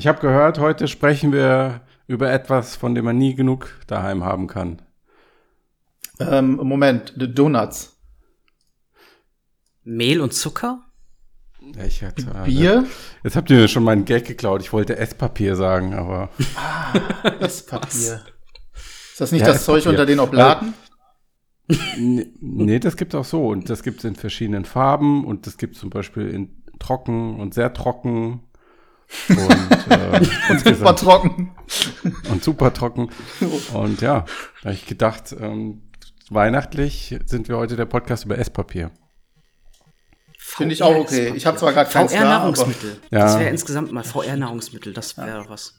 Ich habe gehört, heute sprechen wir über etwas, von dem man nie genug daheim haben kann. Ähm, Moment, the Donuts. Mehl und Zucker? Ich hatte, Bier? Jetzt habt ihr mir schon meinen Gag geklaut. Ich wollte Esspapier sagen, aber. Ah, Esspapier. Ist das nicht Ja, das Zeug unter den Oblaten? Nee, nee, das gibt's auch so. Und das gibt's in verschiedenen Farben. Und das gibt's zum Beispiel in trocken und sehr trocken. Und, äh, Super insgesamt- trocken. und super trocken. Und ja, da habe ich gedacht, ähm, weihnachtlich sind wir heute der Podcast über Esspapier. Finde ich auch okay. Ich habe zwar gerade keins da, aber VR-Nahrungsmittel. Ja. Das wäre insgesamt mal VR-Nahrungsmittel. Das wäre was.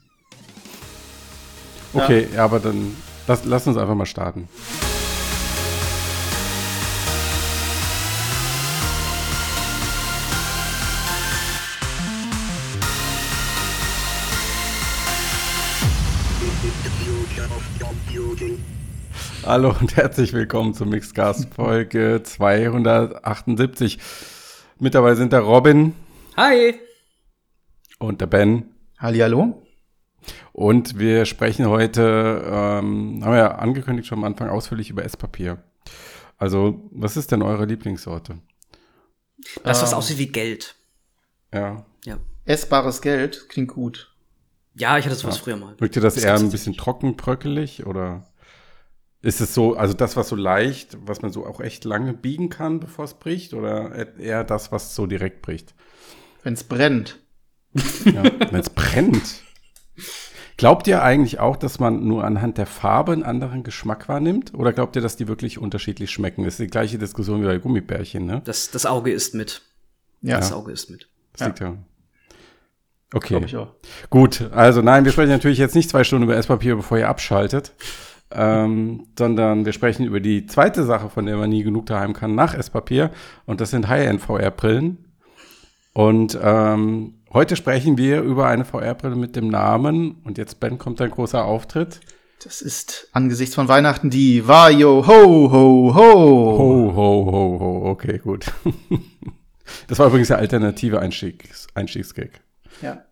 Okay, ja. aber dann lass, lass uns einfach mal starten. Hallo und herzlich willkommen zur Mixcast Folge 278. Mit dabei sind der Robin Hi! und der Ben. Hallihallo? Und wir sprechen heute, ähm, haben wir ja angekündigt schon am Anfang, ausführlich über Esspapier. Also, was ist denn eure Lieblingssorte? Das, was Ähm. aussieht wie Geld. Ja. Ja. Essbares Geld klingt gut. Ja, ich hatte sowas früher mal. Mögt ihr das Das eher ein bisschen trocken, bröckelig oder ist es so, also das, was so leicht, was man so auch echt lange biegen kann, bevor es bricht oder eher das, was so direkt bricht? Wenn es brennt. Ja, wenn es brennt. Glaubt ihr eigentlich auch, dass man nur anhand der Farbe einen anderen Geschmack wahrnimmt? Oder glaubt ihr, dass die wirklich unterschiedlich schmecken? Das ist die gleiche Diskussion wie bei Gummibärchen, ne? Das, das Auge ist mit. Ja, Das Auge ist mit. Das liegt ja. Okay. glaube ich auch. Gut, also nein, wir sprechen natürlich jetzt nicht zwei Stunden über Esspapier, bevor ihr abschaltet, ähm, sondern wir sprechen über die zweite Sache, von der man nie genug daheim kann, nach Esspapier. Und das sind High-End-VR-Brillen. Und ähm, heute sprechen wir über eine VR-Brille mit dem Namen, und jetzt, Ben, kommt ein großer Auftritt. Das ist angesichts von Weihnachten die Vajo Ho Ho Ho. Ho, ho, ho, ho, okay, gut. das war übrigens der alternative Einstiegs Einstiegsgag. Ja.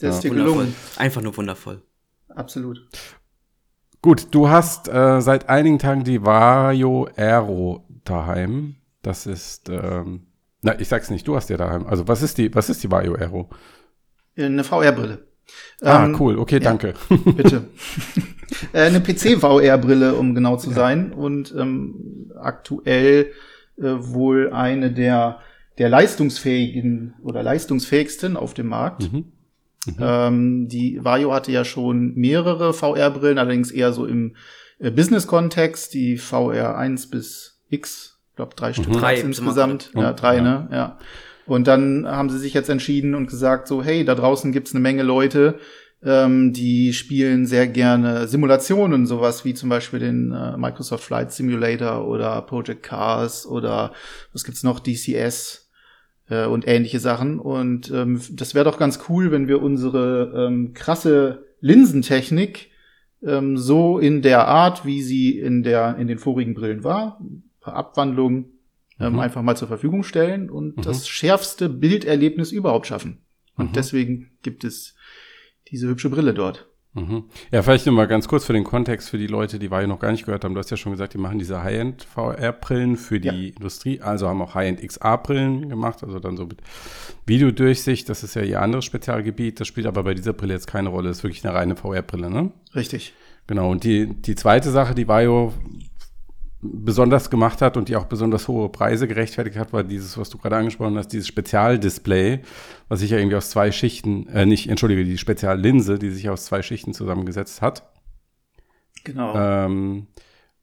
Das ist Ja. dir Wundervoll. gelungen. Einfach nur wundervoll. Absolut. Gut, du hast äh, seit einigen Tagen die Vario Aero daheim. Das ist, ähm, na, ich sag's nicht, du hast die daheim. Also, was ist die, was ist die Vario Aero? Eine VR-Brille. Ah, Ähm, cool, okay, ja. danke. Bitte. äh, eine PC-VR-Brille, um genau zu sein. Und ähm, aktuell äh, wohl eine der, der leistungsfähigen oder leistungsfähigsten auf dem Markt. Mhm. Ähm, die Vario hatte ja schon mehrere VR-Brillen, allerdings eher so im äh, Business-Kontext. Die VR 1 bis X, ich glaube drei Stück Drei insgesamt. Ja, drei, Ja. ne? Ja. Und dann haben sie sich jetzt entschieden und gesagt, so, hey, da draußen gibt's eine Menge Leute, ähm, die spielen sehr gerne Simulationen, sowas wie zum Beispiel den äh, Microsoft Flight Simulator oder Project Cars oder was gibt's noch, DCS äh, und ähnliche Sachen. Und ähm, das wäre doch ganz cool, wenn wir unsere ähm, krasse Linsentechnik ähm, so in der Art, wie sie in der in den vorigen Brillen war, ein paar Abwandlungen ähm, Mhm. einfach mal zur Verfügung stellen und Mhm. das schärfste Bilderlebnis überhaupt schaffen. Und Mhm. deswegen gibt es diese hübsche Brille dort. Mhm. Ja, vielleicht nur mal ganz kurz für den Kontext für die Leute, die Vario noch gar nicht gehört haben. Du hast ja schon gesagt, die machen diese High-End VR-Brillen für die Ja. Industrie, also haben auch High-End XR-Brillen gemacht, also dann so mit Videodurchsicht. Das ist ja ihr anderes Spezialgebiet. Das spielt aber bei dieser Brille jetzt keine Rolle. Das ist wirklich eine reine VR-Brille, ne? Richtig. Genau, und die, die zweite Sache, die Vario besonders gemacht hat und die auch besonders hohe Preise gerechtfertigt hat, war dieses, was du gerade angesprochen hast, dieses Spezialdisplay, was sich ja irgendwie aus zwei Schichten, äh, nicht, entschuldige, die Speziallinse, die sich aus zwei Schichten zusammengesetzt hat. Genau. Ähm,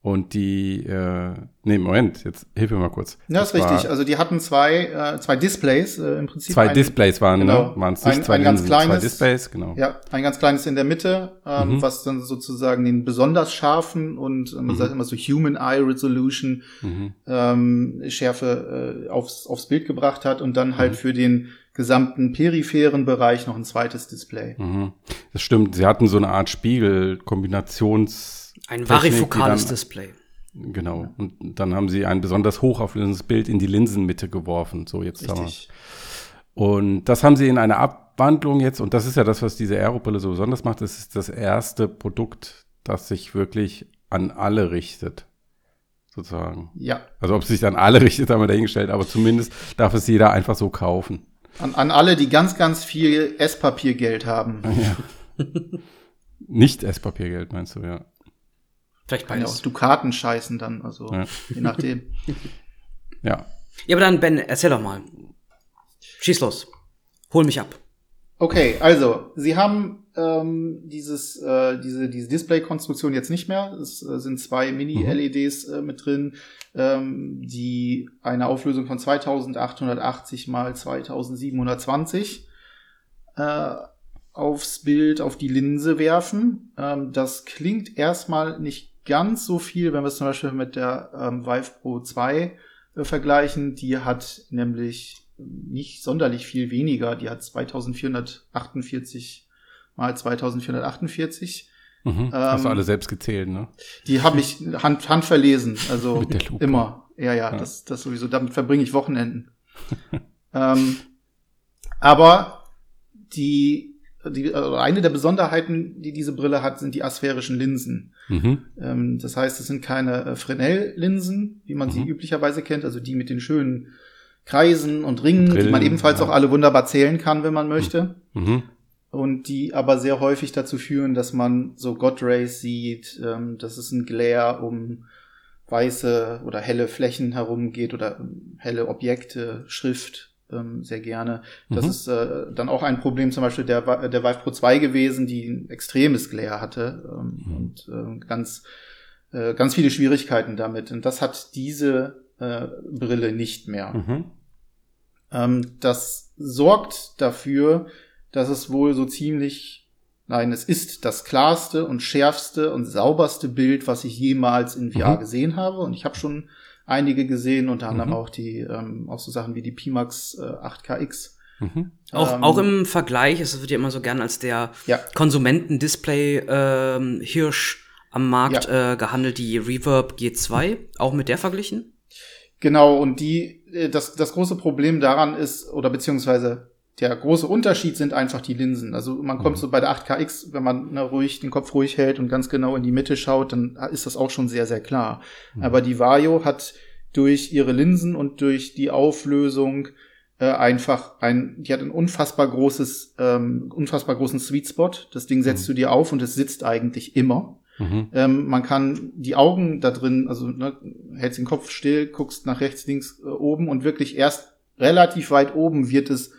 und die, äh, nee, Moment, jetzt hilf mir mal kurz. ja, ist Das war- richtig. Also die hatten zwei, äh, zwei Displays äh, im Prinzip. Zwei ein- Displays waren, genau. ne? Waren es nicht Ein- zwei ein ganz Linsen, zwei kleines- Displays, genau. Ja, ein ganz kleines in der Mitte, ähm, Mhm. was dann sozusagen den besonders scharfen und äh, man sagt immer so Human Eye Resolution Mhm. ähm, Schärfe äh, aufs, aufs Bild gebracht hat und dann Mhm. halt für den gesamten peripheren Bereich noch ein zweites Display. Mhm. Das stimmt, sie hatten so eine Art Spiegel, Kombinations Ein varifokales Display. Genau. Und dann haben sie ein besonders hochauflösendes Bild in die Linsenmitte geworfen. So, jetzt haben wir. Richtig. Und das haben sie in einer Abwandlung jetzt, und das ist ja das, was diese Aerobrille so besonders macht, das ist das erste Produkt, das sich wirklich an alle richtet. Sozusagen. Ja. Also ob es sich an alle richtet, haben wir dahingestellt, aber zumindest darf es jeder einfach so kaufen. An, an alle, die ganz, ganz viel Esspapiergeld haben. Ja. Nicht Esspapiergeld, meinst du, ja. Vielleicht Kann ja auch beides. Dukaten scheißen dann, also Ja. je nachdem. Ja. Ja, aber dann, Ben, erzähl doch mal. Schieß los. Hol mich ab. Okay, also Sie haben ähm, dieses äh, diese diese Display-Konstruktion jetzt nicht mehr. Es äh, sind zwei Mini-LEDs äh, mit drin, ähm, die eine Auflösung von 2880 mal 2720 äh, aufs Bild, auf die Linse werfen. Ähm, das klingt erstmal nicht ganz so viel, wenn wir es zum Beispiel mit der ähm, Vive Pro 2 äh, vergleichen. Die hat nämlich nicht sonderlich viel weniger. Die hat 2448 mal 2448. Mhm. Hast du Ähm, alle selbst gezählt, ne? Die habe ich Hand, Hand verlesen, also Mit der Lupe. immer. Ja, ja, Ja. Das, das sowieso. Damit verbringe ich Wochenenden. ähm, aber die, die also eine der Besonderheiten, die diese Brille hat, sind die asphärischen Linsen. Mhm. Ähm, das heißt, es sind keine äh, Fresnel-Linsen, wie man sie Mhm. üblicherweise kennt, also die mit den schönen Kreisen und Ringen, die Brillen, man ebenfalls ja. auch alle wunderbar zählen kann, wenn man möchte. Mhm. Und die aber sehr häufig dazu führen, dass man so God Rays sieht, ähm, dass es ein Glare um weiße oder helle Flächen herumgeht oder ähm, helle Objekte, Schrift ähm, sehr gerne. Das Mhm. ist äh, dann auch ein Problem zum Beispiel der, der Vive Pro 2 gewesen, die ein extremes Glare hatte ähm, Mhm. und äh, ganz, äh, ganz viele Schwierigkeiten damit. Und das hat diese äh, Brille nicht mehr. Mhm. Ähm, das sorgt dafür, dass es wohl so ziemlich, nein, es ist das klarste und schärfste und sauberste Bild, was ich jemals in VR Mhm. gesehen habe. Und ich habe schon einige gesehen, unter anderem Mhm. auch die, ähm, auch so Sachen wie die Pimax äh, 8KX. Mhm. Auch, Ähm, auch im Vergleich, es wird ja immer so gern als der Ja. Konsumenten-Display-Hirsch am Markt äh, gehandelt, die Reverb G2, auch mit der verglichen. Genau, und die, äh, das, das große Problem daran ist, oder beziehungsweise der große Unterschied sind einfach die Linsen. Also man kommt Mhm. so bei der 8KX, wenn man ne, ruhig den Kopf ruhig hält und ganz genau in die Mitte schaut, dann ist das auch schon sehr, sehr klar. Mhm. Aber die Vario hat durch ihre Linsen und durch die Auflösung äh, einfach ein, die hat ein unfassbar großes, ähm, unfassbar großen Sweet Spot. Das Ding setzt du dir auf und es sitzt eigentlich immer. Mhm. Ähm, man kann die Augen da drin, also ne, hältst den Kopf still, guckst nach rechts, links, äh, oben und wirklich erst relativ weit oben wird es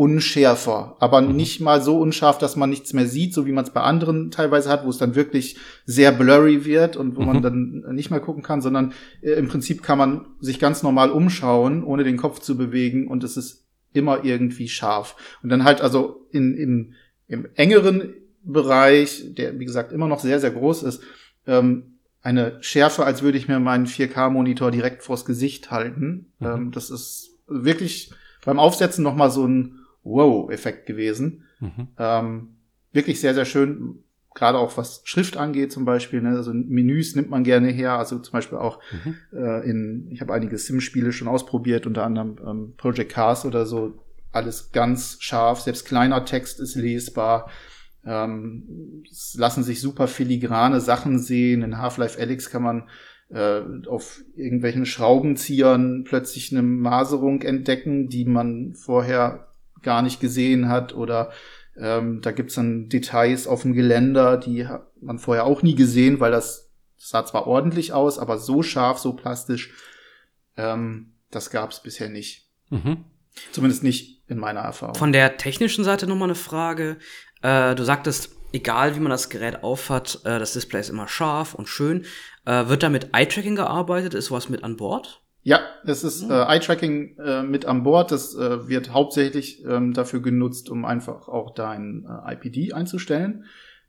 unschärfer, aber Mhm. nicht mal so unscharf, dass man nichts mehr sieht, so wie man es bei anderen teilweise hat, wo es dann wirklich sehr blurry wird und wo man Mhm. dann nicht mehr gucken kann, sondern äh, im Prinzip kann man sich ganz normal umschauen, ohne den Kopf zu bewegen und es ist immer irgendwie scharf. Und dann halt also in, im, im engeren Bereich, der wie gesagt immer noch sehr, sehr groß ist, ähm, eine Schärfe, als würde ich mir meinen 4K-Monitor direkt vors Gesicht halten. Mhm. Ähm, das ist wirklich beim Aufsetzen noch mal so ein Wow-Effekt gewesen. Mhm. Ähm, wirklich sehr, sehr schön. Gerade auch was Schrift angeht zum Beispiel. Ne? Also Menüs nimmt man gerne her. Also zum Beispiel auch Mhm. äh, in, ich habe einige Sim-Spiele schon ausprobiert, unter anderem ähm, Project Cars oder so. Alles ganz scharf. Selbst kleiner Text ist lesbar. Ähm, es lassen sich super filigrane Sachen sehen. In Half-Life Alyx kann man äh, auf irgendwelchen Schraubenziehern plötzlich eine Maserung entdecken, die man vorher gar nicht gesehen hat. Oder ähm, da gibt's dann Details auf dem Geländer, die hat man vorher auch nie gesehen, weil das, das sah zwar ordentlich aus, aber so scharf, so plastisch, ähm, das gab's bisher nicht. Mhm. Zumindest nicht in meiner Erfahrung. Von der technischen Seite nochmal eine Frage. Äh, du sagtest, egal wie man das Gerät aufhat, äh, das Display ist immer scharf und schön. Äh, wird da mit Eye-Tracking gearbeitet? Ist sowas mit an Bord? Ja, es ist äh, Eye-Tracking äh, mit an Bord. Das äh, wird hauptsächlich ähm, dafür genutzt, um einfach auch dein äh, IPD einzustellen.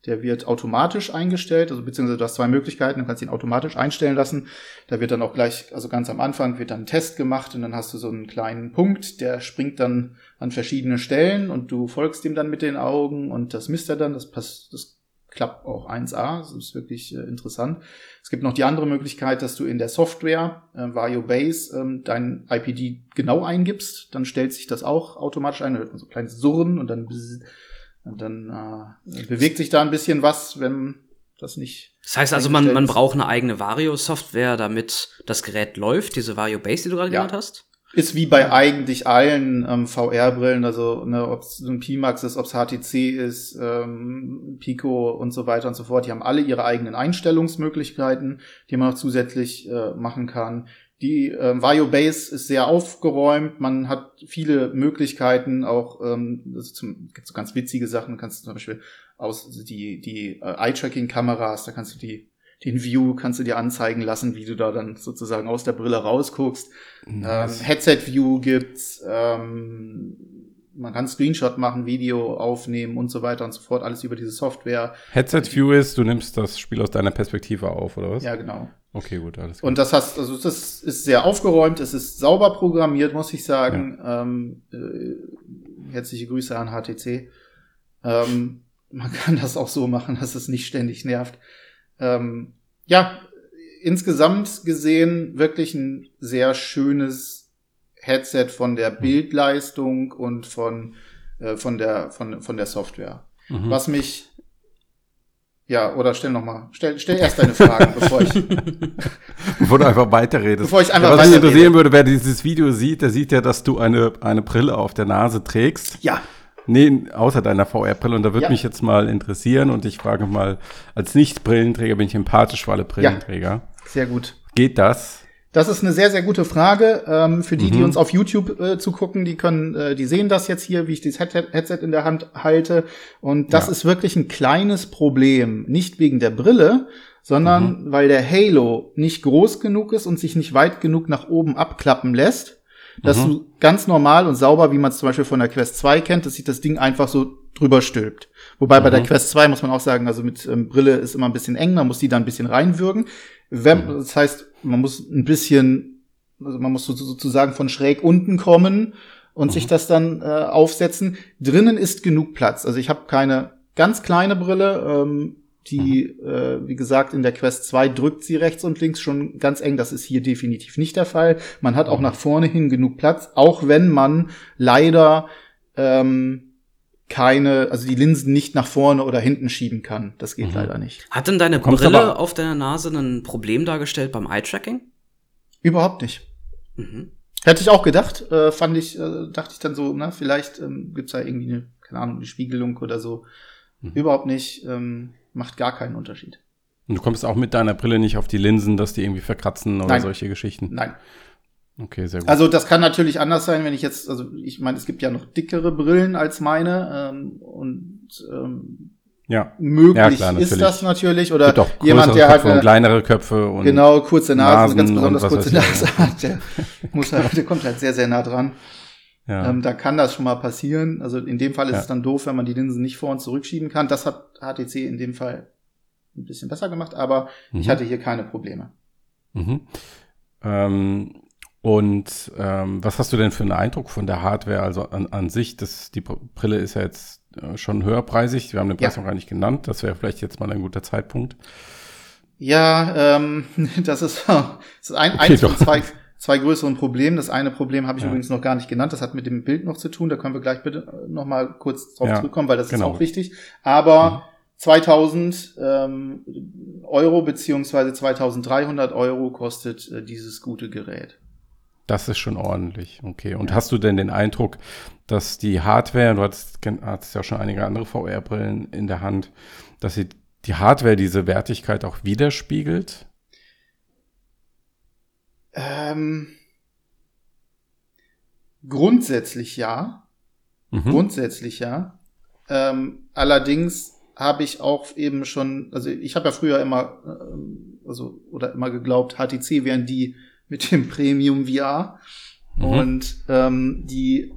Der wird automatisch eingestellt, also beziehungsweise du hast zwei Möglichkeiten, du kannst ihn automatisch einstellen lassen. Da wird dann auch gleich, also ganz am Anfang wird dann ein Test gemacht und dann hast du so einen kleinen Punkt, der springt dann an verschiedene Stellen und du folgst ihm dann mit den Augen und das misst er dann. Das, pass das klappt auch 1A. Das ist wirklich äh, interessant. Es gibt noch die andere Möglichkeit, dass du in der Software äh, Vario Base ähm, dein IPD genau eingibst. Dann stellt sich das auch automatisch ein. Da hört man so ein kleines Surren und dann, und dann äh, bewegt sich da ein bisschen was, wenn das nicht. Das heißt also, man, man braucht eine eigene Vario-Software, damit das Gerät läuft, diese Vario Base, die du gerade ja. genannt hast? Ist wie bei eigentlich allen ähm, VR-Brillen, also ne, ob es ein Pimax ist, ob es HTC ist, ähm, Pico und so weiter und so fort. Die haben alle ihre eigenen Einstellungsmöglichkeiten, die man noch zusätzlich äh, machen kann. Die ähm, Vario Base ist sehr aufgeräumt, man hat viele Möglichkeiten, auch ähm, es gibt so ganz witzige Sachen, du kannst zum Beispiel aus die, die äh, Eye-Tracking-Kameras, da kannst du die den View kannst du dir anzeigen lassen, wie du da dann sozusagen aus der Brille rausguckst. Nice. Ähm, Headset-View gibt's, ähm, man kann Screenshot machen, Video aufnehmen und so weiter und so fort, alles über diese Software. Headset-View ist, du nimmst das Spiel aus deiner Perspektive auf, oder was? Ja, genau. Okay, gut, alles klar. Und das hast, also das ist sehr aufgeräumt, es ist sauber programmiert, muss ich sagen. Ja. Ähm, äh, herzliche Grüße an HTC. Ähm, man kann das auch so machen, dass es nicht ständig nervt. Ähm, ja, insgesamt gesehen wirklich ein sehr schönes Headset von der Bildleistung und von, äh, von, der, von, von der Software. Mhm. Was mich ja, oder stell noch mal, stell, stell erst deine Fragen, bevor ich bevor du einfach weiterredest. Bevor ich einfach ja, was mich interessieren würde, wer dieses Video sieht, der sieht ja, dass du eine eine Brille auf der Nase trägst. Ja. Nee, außer deiner VR-Brille. Und da würde ja. mich jetzt mal interessieren und ich frage mal, als Nicht-Brillenträger bin ich empathisch für alle Brillenträger. Ja, sehr gut. Geht das? Das ist eine sehr, sehr gute Frage. Ähm, für die, mhm. die uns auf YouTube äh, zugucken, die können, äh, die sehen das jetzt hier, wie ich das Headset in der Hand halte. Und das ja. ist wirklich ein kleines Problem. Nicht wegen der Brille, sondern mhm. weil der Halo nicht groß genug ist und sich nicht weit genug nach oben abklappen lässt dass mhm. du ganz normal und sauber, wie man es zum Beispiel von der Quest 2 kennt, dass sich das Ding einfach so drüber stülpt. Wobei mhm. bei der mhm. Quest 2 muss man auch sagen, also mit ähm, Brille ist immer ein bisschen eng, man muss die da ein bisschen reinwürgen. Wenn, mhm. Das heißt, man muss ein bisschen, also man muss sozusagen von schräg unten kommen und mhm. sich das dann äh, aufsetzen. Drinnen ist genug Platz. Also ich habe keine ganz kleine Brille, ähm, die, mhm. äh, wie gesagt, in der Quest 2 drückt sie rechts und links schon ganz eng. Das ist hier definitiv nicht der Fall. Man hat auch mhm. nach vorne hin genug Platz, auch wenn man leider ähm, keine, also die Linsen nicht nach vorne oder hinten schieben kann. Das geht mhm. leider nicht. Hat denn deine Kommst Brille auf deiner Nase ein Problem dargestellt beim Eye-Tracking? Überhaupt nicht. Mhm. Hätte ich auch gedacht, äh, fand ich, äh, dachte ich dann so, na, vielleicht ähm, gibt's da irgendwie eine, keine Ahnung, eine Spiegelung oder so. Mhm. Überhaupt nicht. Ähm, macht gar keinen Unterschied. Und du kommst auch mit deiner Brille nicht auf die Linsen, dass die irgendwie verkratzen oder Nein. solche Geschichten? Nein. Okay, sehr gut. Also das kann natürlich anders sein, wenn ich jetzt, also ich meine, es gibt ja noch dickere Brillen als meine ähm, und ähm, ja. möglich ja, klar, ist das natürlich oder jemand, der halt eine, kleinere Köpfe und genau kurze Nase, ganz besonders kurze Nase hat, der muss halt, der kommt halt sehr sehr nah dran. Ja. Ähm, da kann das schon mal passieren. Also in dem Fall ist ja. es dann doof, wenn man die Linsen nicht vor und zurückschieben kann. Das hat HTC in dem Fall ein bisschen besser gemacht, aber mhm. ich hatte hier keine Probleme. Mhm. Ähm, und ähm, was hast du denn für einen Eindruck von der Hardware? Also an, an sich, das, die Brille ist ja jetzt äh, schon höherpreisig. Wir haben den Preis ja. noch gar nicht genannt. Das wäre vielleicht jetzt mal ein guter Zeitpunkt. Ja, ähm, das ist, das ist ein, okay, eins von zwei, zwei größeren Problemen. Das eine Problem habe ich ja. übrigens noch gar nicht genannt. Das hat mit dem Bild noch zu tun. Da können wir gleich bitte noch mal kurz drauf ja, zurückkommen, weil das genau. ist auch wichtig. Aber mhm. 2000 ähm, Euro beziehungsweise 2300 Euro kostet äh, dieses gute Gerät. Das ist schon ordentlich, okay. Und ja. hast du denn den Eindruck, dass die Hardware, du hattest, hattest ja schon einige andere VR-Brillen in der Hand, dass sie die Hardware diese Wertigkeit auch widerspiegelt? Ähm, grundsätzlich ja. Mhm. Grundsätzlich ja. Ähm, allerdings habe ich auch eben schon, also ich habe ja früher immer, äh, also oder immer geglaubt, HTC wären die mit dem Premium VR mhm. und ähm, die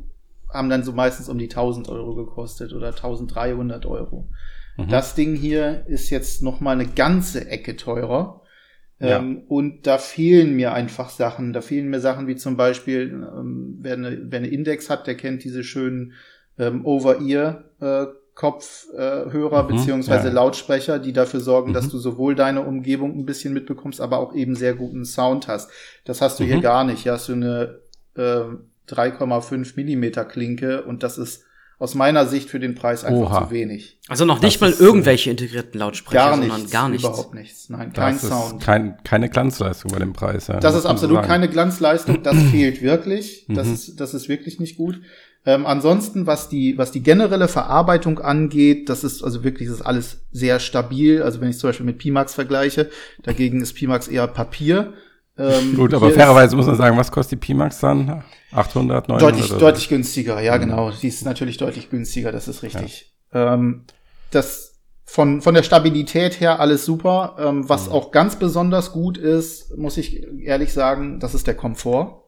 haben dann so meistens um die 1000 Euro gekostet oder 1300 Euro. Mhm. Das Ding hier ist jetzt noch mal eine ganze Ecke teurer. Ja. Ähm, und da fehlen mir einfach Sachen. Da fehlen mir Sachen wie zum Beispiel, ähm, wer, eine, wer eine Index hat, der kennt diese schönen ähm, Over-Ear äh, Mhm, beziehungsweise ja. Lautsprecher, die dafür sorgen, dass Mhm. du sowohl deine Umgebung ein bisschen mitbekommst, aber auch eben sehr guten Sound hast. Das hast du hier Mhm. gar nicht. Hier hast du eine ähm, 3,5 Millimeter Klinke und das ist aus meiner Sicht für den Preis einfach Oha. zu wenig. Also noch nicht Das mal äh, irgendwelche integrierten Lautsprecher, Gar sondern nichts, gar nichts. überhaupt nichts. Nein, kein das Sound. ist kein, keine Glanzleistung bei dem Preis. Ja, Das muss ist so absolut sagen. keine Glanzleistung, das fehlt wirklich. Das Mhm. ist, das ist wirklich nicht gut. Ähm, ansonsten, was die, was die generelle Verarbeitung angeht, das ist also wirklich, das ist alles sehr stabil. Also wenn ich zum Beispiel mit Pimax vergleiche, dagegen ist Pimax eher Papier. Ähm, Gut, aber fairerweise muss man sagen, was kostet die Pimax dann? 800, 900? Deutlich, oder deutlich günstiger, ja, Mhm. genau. Die ist natürlich deutlich günstiger, das ist richtig. Ähm, das von, von der Stabilität her alles super. Ähm, was Mhm. auch ganz besonders gut ist, muss ich ehrlich sagen, das ist der Komfort.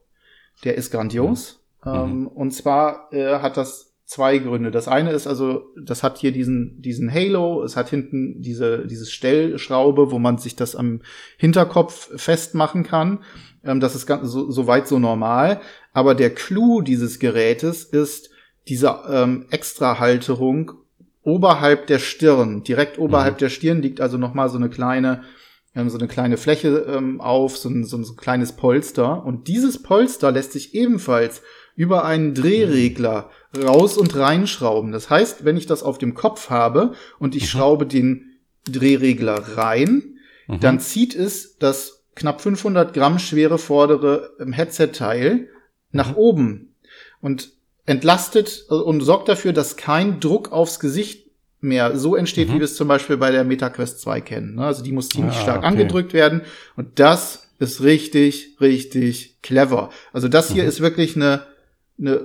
Der ist grandios. Mhm. Ähm, und zwar äh, hat das zwei Gründe. Das eine ist also, das hat hier diesen, diesen Halo, es hat hinten diese, diese Stellschraube, wo man sich das am Hinterkopf festmachen kann. Ähm, das ist ganz, so, so weit so normal. Aber der Clou dieses Gerätes ist diese ähm, Extrahalterung oberhalb der Stirn. Direkt oberhalb der Stirn liegt also noch mal so eine kleine ähm, so eine kleine Fläche ähm, auf, so ein, so ein so ein kleines Polster. Und dieses Polster lässt sich ebenfalls über einen Drehregler raus und reinschrauben. Das heißt, wenn ich das auf dem Kopf habe und ich schraube den Drehregler rein, Mhm. dann zieht es das knapp 500 Gramm schwere vordere ähm, Headset-Teil nach oben und entlastet äh, und sorgt dafür, dass kein Druck aufs Gesicht mehr so entsteht, Mhm. wie wir es zum Beispiel bei der MetaQuest 2 kennen. ne? Also die muss ziemlich Ah, stark okay. angedrückt werden und das ist richtig, richtig clever. Also das hier Mhm. ist wirklich eine, eine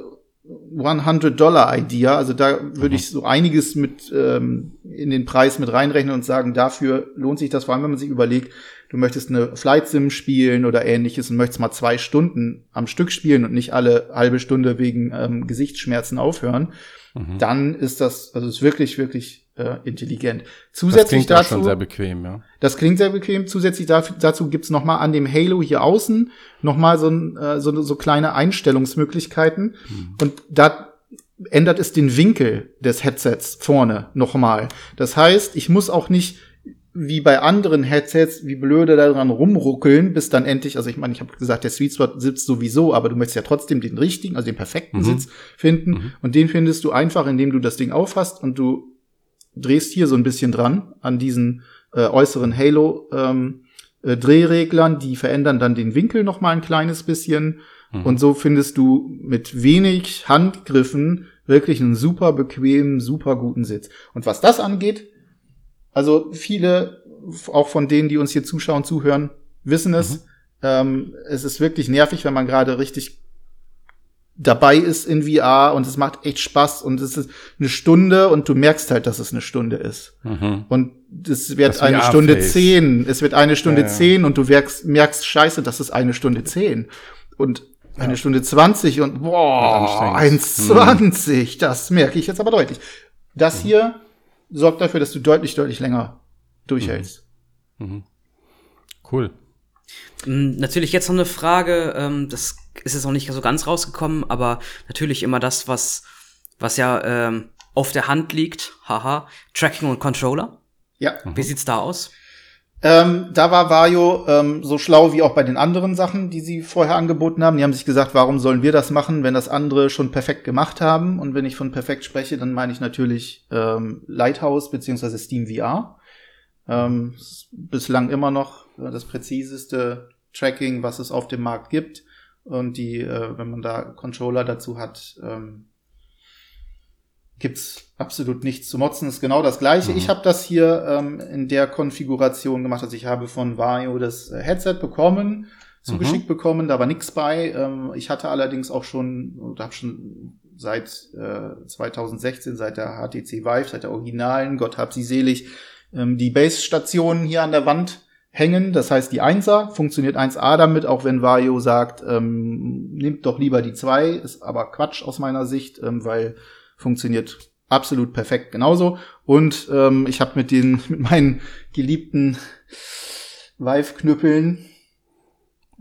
100-Dollar-Idea. Also da würde ich so einiges mit ähm, in den Preis mit reinrechnen und sagen, dafür lohnt sich das, vor allem wenn man sich überlegt, du möchtest eine Flight Sim spielen oder ähnliches und möchtest mal zwei Stunden am Stück spielen und nicht alle halbe Stunde wegen ähm, Gesichtsschmerzen aufhören, Mhm. dann ist das, also ist wirklich, wirklich äh, intelligent. Das Zusätzlich klingt auch dazu, schon sehr bequem, ja. das klingt sehr bequem. Zusätzlich dafür, dazu gibt's noch mal an dem Halo hier außen noch mal so, ein, äh, so, so kleine Einstellungsmöglichkeiten. Und da ändert es den Winkel des Headsets vorne noch mal. Das heißt, ich muss auch nicht wie bei anderen Headsets, wie blöde daran rumruckeln, bis dann endlich, also ich meine, ich habe gesagt, der Sweet Spot sitzt sowieso, aber du möchtest ja trotzdem den richtigen, also den perfekten Mhm. Sitz finden. Mhm. Und den findest du einfach, indem du das Ding aufhast und du drehst hier so ein bisschen dran an diesen äh, äußeren Halo ähm, äh, Drehreglern, die verändern dann den Winkel noch mal ein kleines bisschen Mhm. und so findest du mit wenig Handgriffen wirklich einen super bequemen, super guten Sitz. Und was das angeht, also viele, auch von denen, die uns hier zuschauen, zuhören, wissen es. Mhm. Ähm, es ist wirklich nervig, wenn man gerade richtig dabei ist in VR und es macht echt Spaß und es ist eine Stunde und du merkst halt, dass es eine Stunde ist. Mhm. Und es wird Das eine. Stunde zehn. Es wird eine Stunde Ja, ja. zehn und du merkst, merkst scheiße, das ist eine Stunde zehn. Und eine Stunde zwanzig und boah, anstrengend. 1,20. Das merke ich jetzt aber deutlich. Das hier sorgt dafür, dass du deutlich, deutlich länger durchhältst. Mhm. Cool. Mm, Natürlich jetzt noch eine Frage, ähm, das ist jetzt noch nicht so ganz rausgekommen, aber natürlich immer das, was, was ja ähm, auf der Hand liegt, haha, Tracking und Controller. Ja. Wie sieht's da aus? Ähm, da war Vario ähm, so schlau wie auch bei den anderen Sachen, die sie vorher angeboten haben. Die haben sich gesagt, warum sollen wir das machen, wenn das andere schon perfekt gemacht haben? Und wenn ich von perfekt spreche, dann meine ich natürlich ähm, Lighthouse beziehungsweise Steam VR. Ähm, es bislang immer noch äh, das präziseste Tracking, was es auf dem Markt gibt. Und die, äh, wenn man da Controller dazu hat, ähm, gibt's absolut nichts zu motzen. ist genau das gleiche. Mhm. Ich habe das hier ähm, in der Konfiguration gemacht. Also ich habe von Vario das äh, Headset bekommen, zugeschickt bekommen. Da war nichts bei. Ähm, ich hatte allerdings auch schon, oder habe schon seit äh, 2016, seit der HTC Vive, seit der originalen, Gott hab sie selig, ähm, die Base-Stationen hier an der Wand hängen. Das heißt, die 1er funktioniert 1A damit, auch wenn Vario sagt, ähm, nimmt doch lieber die 2, ist aber Quatsch aus meiner Sicht, ähm, weil funktioniert absolut perfekt genauso. Und ähm, ich habe mit den mit meinen geliebten Vive-Knüppeln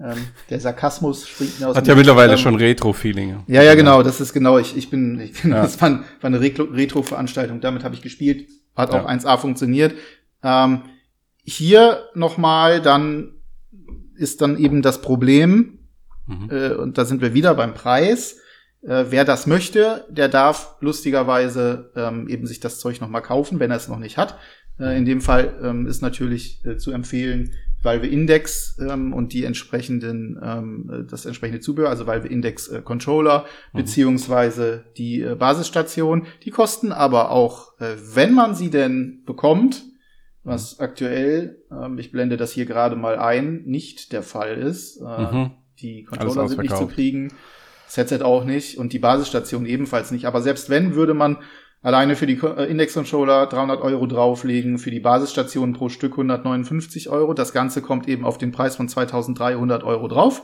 Ähm, der Sarkasmus springt mir aus Hat ja mittlerweile Ähm, schon Retro-Feeling. Ja, ja, genau, das ist genau, ich, ich bin, ich bin Ja. das war, war eine Retro- Retro-Veranstaltung, damit habe ich gespielt, hat auch Ja. 1A funktioniert. Ähm, hier nochmal, dann ist dann eben das Problem, Mhm. äh, und da sind wir wieder beim Preis. Äh, wer das möchte, der darf lustigerweise ähm, eben sich das Zeug nochmal kaufen, wenn er es noch nicht hat. Äh, in dem Fall ähm, ist natürlich äh, zu empfehlen, Valve Index ähm, und die entsprechenden, ähm, äh, das entsprechende Zubehör, also Valve Index äh, Controller, beziehungsweise die äh, Basisstation. Die kosten aber auch, äh, wenn man sie denn bekommt, was aktuell, ähm, ich blende das hier gerade mal ein, nicht der Fall ist. Äh, Mhm. Die Controller sind nicht zu kriegen, das Headset auch nicht und die Basisstation ebenfalls nicht. Aber selbst wenn, würde man alleine für die äh, Index-Controller 300 Euro drauflegen, für die Basisstation pro Stück 159 Euro. Das Ganze kommt eben auf den Preis von 2300 Euro drauf.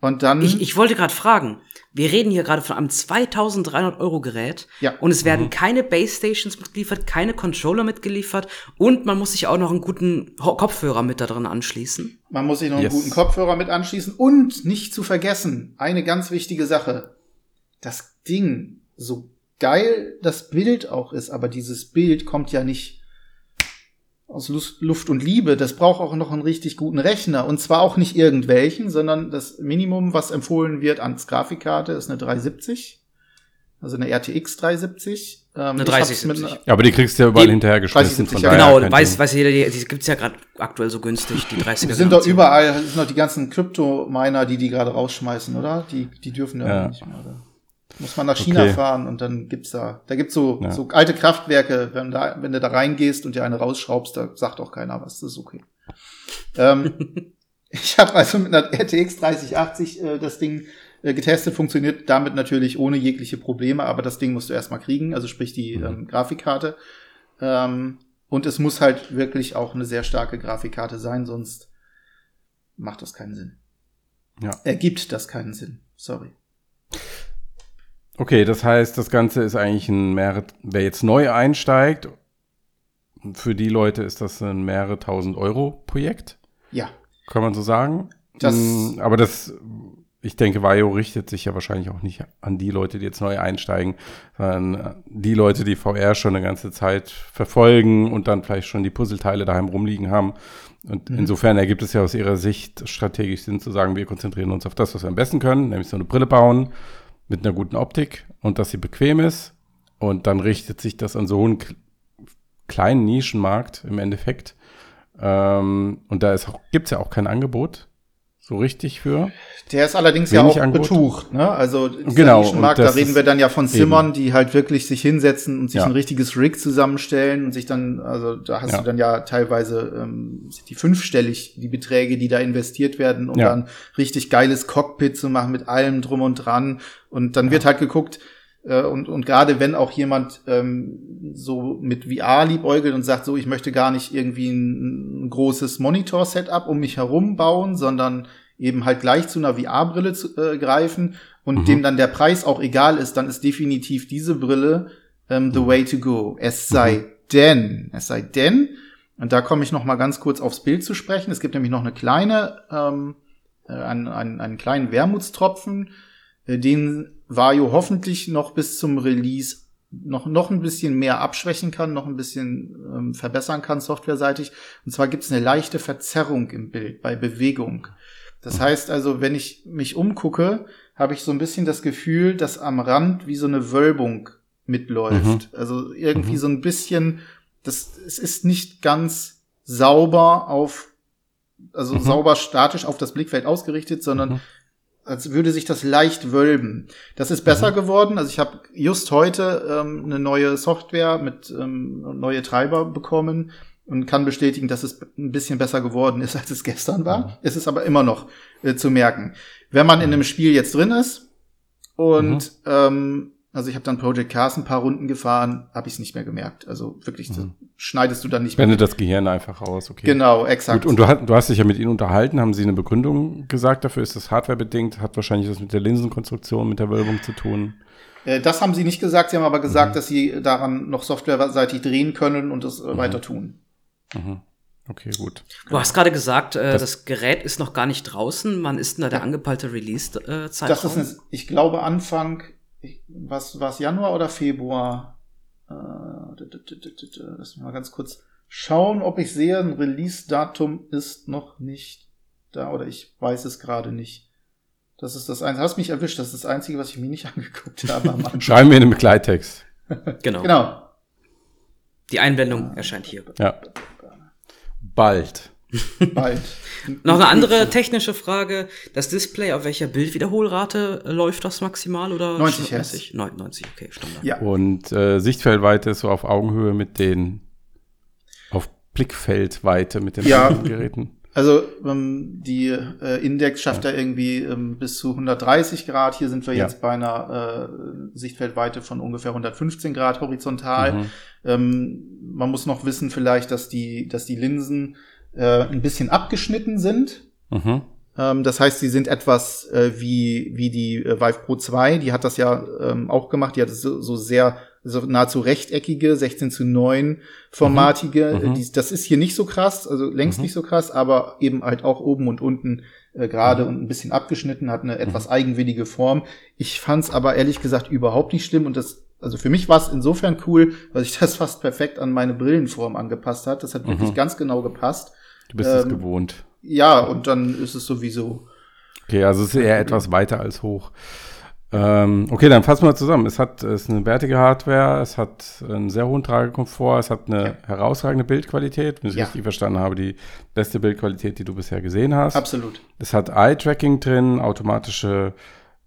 Und dann, Ich, ich wollte gerade fragen, wir reden hier gerade von einem 2300 Euro Gerät Ja. und es werden keine Base Stations mitgeliefert, keine Controller mitgeliefert und man muss sich auch noch einen guten Kopfhörer mit da drin anschließen. man muss sich noch Yes. einen guten Kopfhörer mit anschließen und nicht zu vergessen, eine ganz wichtige Sache. Das Ding, so geil das Bild auch ist, aber dieses Bild kommt ja nicht aus Lust, Luft und Liebe. Das braucht auch noch einen richtig guten Rechner. Und zwar auch nicht irgendwelchen, sondern das Minimum, was empfohlen wird als Grafikkarte, ist eine 370. Also eine RTX 370. Ähm, Eine ich hab's 3070. mit einer- Ja, aber die kriegst du ja überall Eben, hinterher geschmissen. 30, Von ja, genau, weiß, weiß jeder, die, die gibt's ja gerade aktuell so günstig, die 30er. Es sind doch überall, sind doch die ganzen Krypto-Miner, die die gerade rausschmeißen, oder? Die, die dürfen ja, Ja. nicht mehr. Oder? Muss man nach China Okay. fahren und dann gibt's da, da gibt's so, Ja. so alte Kraftwerke, wenn, da, wenn du da reingehst und dir eine rausschraubst, da sagt auch keiner was, das ist okay. ähm, ich habe also mit einer RTX 3080 äh, das Ding äh, getestet, funktioniert damit natürlich ohne jegliche Probleme, aber das Ding musst du erstmal kriegen, also sprich die Mhm. ähm, Grafikkarte. Ähm, und es muss halt wirklich auch eine sehr starke Grafikkarte sein, sonst macht das keinen Sinn. Ja. Ergibt das keinen Sinn. Sorry. Okay, das heißt, das Ganze ist eigentlich ein mehrere, wer jetzt neu einsteigt, für die Leute ist das ein mehrere tausend Euro Projekt, Ja. kann man so sagen. Das- Mm, aber das, ich denke, Vajo richtet sich ja wahrscheinlich auch nicht an die Leute, die jetzt neu einsteigen, sondern die Leute, die VR schon eine ganze Zeit verfolgen und dann vielleicht schon die Puzzleteile daheim rumliegen haben. Und Mhm. insofern ergibt es ja aus ihrer Sicht strategisch Sinn zu sagen, wir konzentrieren uns auf das, was wir am besten können, nämlich so eine Brille bauen mit einer guten Optik und dass sie bequem ist. Und dann richtet sich das an so einen kleinen Nischenmarkt im Endeffekt. Ähm, und da auch, gibt's ja auch kein Angebot so richtig für. Der ist allerdings ja auch Angebot. betucht, ne? Also Genau, Nischenmarkt, da reden wir dann ja von Zimmern, die halt wirklich sich hinsetzen und sich Ja. ein richtiges Rig zusammenstellen und sich dann, also da hast Ja. du dann ja teilweise ähm, die fünfstellig, die Beträge, die da investiert werden, um Ja. dann richtig geiles Cockpit zu machen mit allem drum und dran. Und dann wird halt geguckt, und, und gerade wenn auch jemand ähm, so mit VR liebäugelt und sagt, so, ich möchte gar nicht irgendwie ein, ein großes Monitor-Setup um mich herum bauen, sondern eben halt gleich zu einer VR-Brille zu, äh, greifen und Mhm. dem dann der Preis auch egal ist, dann ist definitiv diese Brille ähm, the way to go. Es sei denn, es sei denn, und da komme ich noch mal ganz kurz aufs Bild zu sprechen. Es gibt nämlich noch eine kleine, ähm, äh, einen, einen, einen kleinen Wermutstropfen, äh, den Vario hoffentlich noch bis zum Release noch, noch ein bisschen mehr abschwächen kann, noch ein bisschen ähm, verbessern kann, softwareseitig. Und zwar gibt es eine leichte Verzerrung im Bild bei Bewegung. Das heißt also, wenn ich mich umgucke, habe ich so ein bisschen das Gefühl, dass am Rand wie so eine Wölbung mitläuft. Also irgendwie Mhm. so ein bisschen, das, es ist nicht ganz sauber auf, also Mhm. sauber statisch auf das Blickfeld ausgerichtet, sondern Mhm. Als würde sich das leicht wölben. Das ist besser Mhm. geworden. Also ich habe just heute ähm, eine neue Software mit ähm, neue Treiber bekommen und kann bestätigen, dass es ein bisschen besser geworden ist, als es gestern war. Mhm. Es ist aber immer noch äh, zu merken. Wenn man in einem Spiel jetzt drin ist und Mhm. ähm, also ich habe dann Project Cars ein paar Runden gefahren, habe ich es nicht mehr gemerkt. Also wirklich, das Mhm. schneidest du dann nicht mehr. Blendet das Gehirn einfach aus, okay. Genau, exakt. Gut, und du, hast- du hast dich ja mit ihnen unterhalten. Haben sie eine Begründung gesagt dafür? Ist das hardwarebedingt? Hat wahrscheinlich was mit der Linsenkonstruktion, mit der Wölbung zu tun? Äh, Das haben sie nicht gesagt, sie haben aber gesagt, Mhm. dass sie daran noch softwareseitig drehen können und das äh, weiter tun. Mhm. Okay, gut. Du hast gerade gesagt, äh, das, das, Gerät ist noch gar nicht draußen. Wann ist denn da der angepeilte Release-Zeitraum? das ist, eine, ich glaube, Anfang, was war es, Januar oder Februar? Äh, lass mich mal ganz kurz schauen, ob ich sehe, ein Release-Datum ist noch nicht da oder ich weiß es gerade nicht. Das ist das Einzige. Hast mich erwischt. Das ist das Einzige, was ich mir nicht angeguckt habe. Schreiben wir in den Begleittext. genau. Genau. Die Einblendung erscheint hier. Ja. Bald. Bald. Noch eine andere technische Frage. Das Display, auf welcher Bildwiederholrate läuft das maximal oder 90 Hertz. 90, okay, Standard. Ja. Und äh, Sichtfeldweite ist so auf Augenhöhe mit den auf Blickfeldweite mit den ja. Geräten. Also ähm, die äh, Index schafft ja. da irgendwie ähm, bis zu 130 Grad. Hier sind wir ja. jetzt bei einer äh, Sichtfeldweite von ungefähr 115 Grad horizontal. Mhm. Ähm, man muss noch wissen vielleicht, dass die, dass die Linsen äh, ein bisschen abgeschnitten sind. Mhm. Ähm, das heißt, sie sind etwas äh, wie, wie die äh, Vive Pro 2. Die hat das ja ähm, auch gemacht. Die hat so, so sehr so nahezu rechteckige, 16 zu 9 formatige. Mhm. mhm. Die, das ist hier nicht so krass, also längst mhm. nicht so krass, aber eben halt auch oben und unten äh, gerade mhm. und ein bisschen abgeschnitten, hat eine etwas mhm. eigenwillige Form. Ich fand's aber ehrlich gesagt überhaupt nicht schlimm und das also für mich war es insofern cool, weil sich das fast perfekt an meine Brillenform angepasst hat. Das hat wirklich ganz genau gepasst. Du bist ähm, es gewohnt. Ja, und dann ist es sowieso. Okay, also es ist eher etwas weiter als hoch. Ähm, okay, dann fassen wir zusammen. Es hat es ist eine wertige Hardware, es hat einen sehr hohen Tragekomfort, es hat eine ja. herausragende Bildqualität, wenn ich ja. richtig verstanden habe, die beste Bildqualität, die du bisher gesehen hast. Absolut. Es hat Eye-Tracking drin, automatische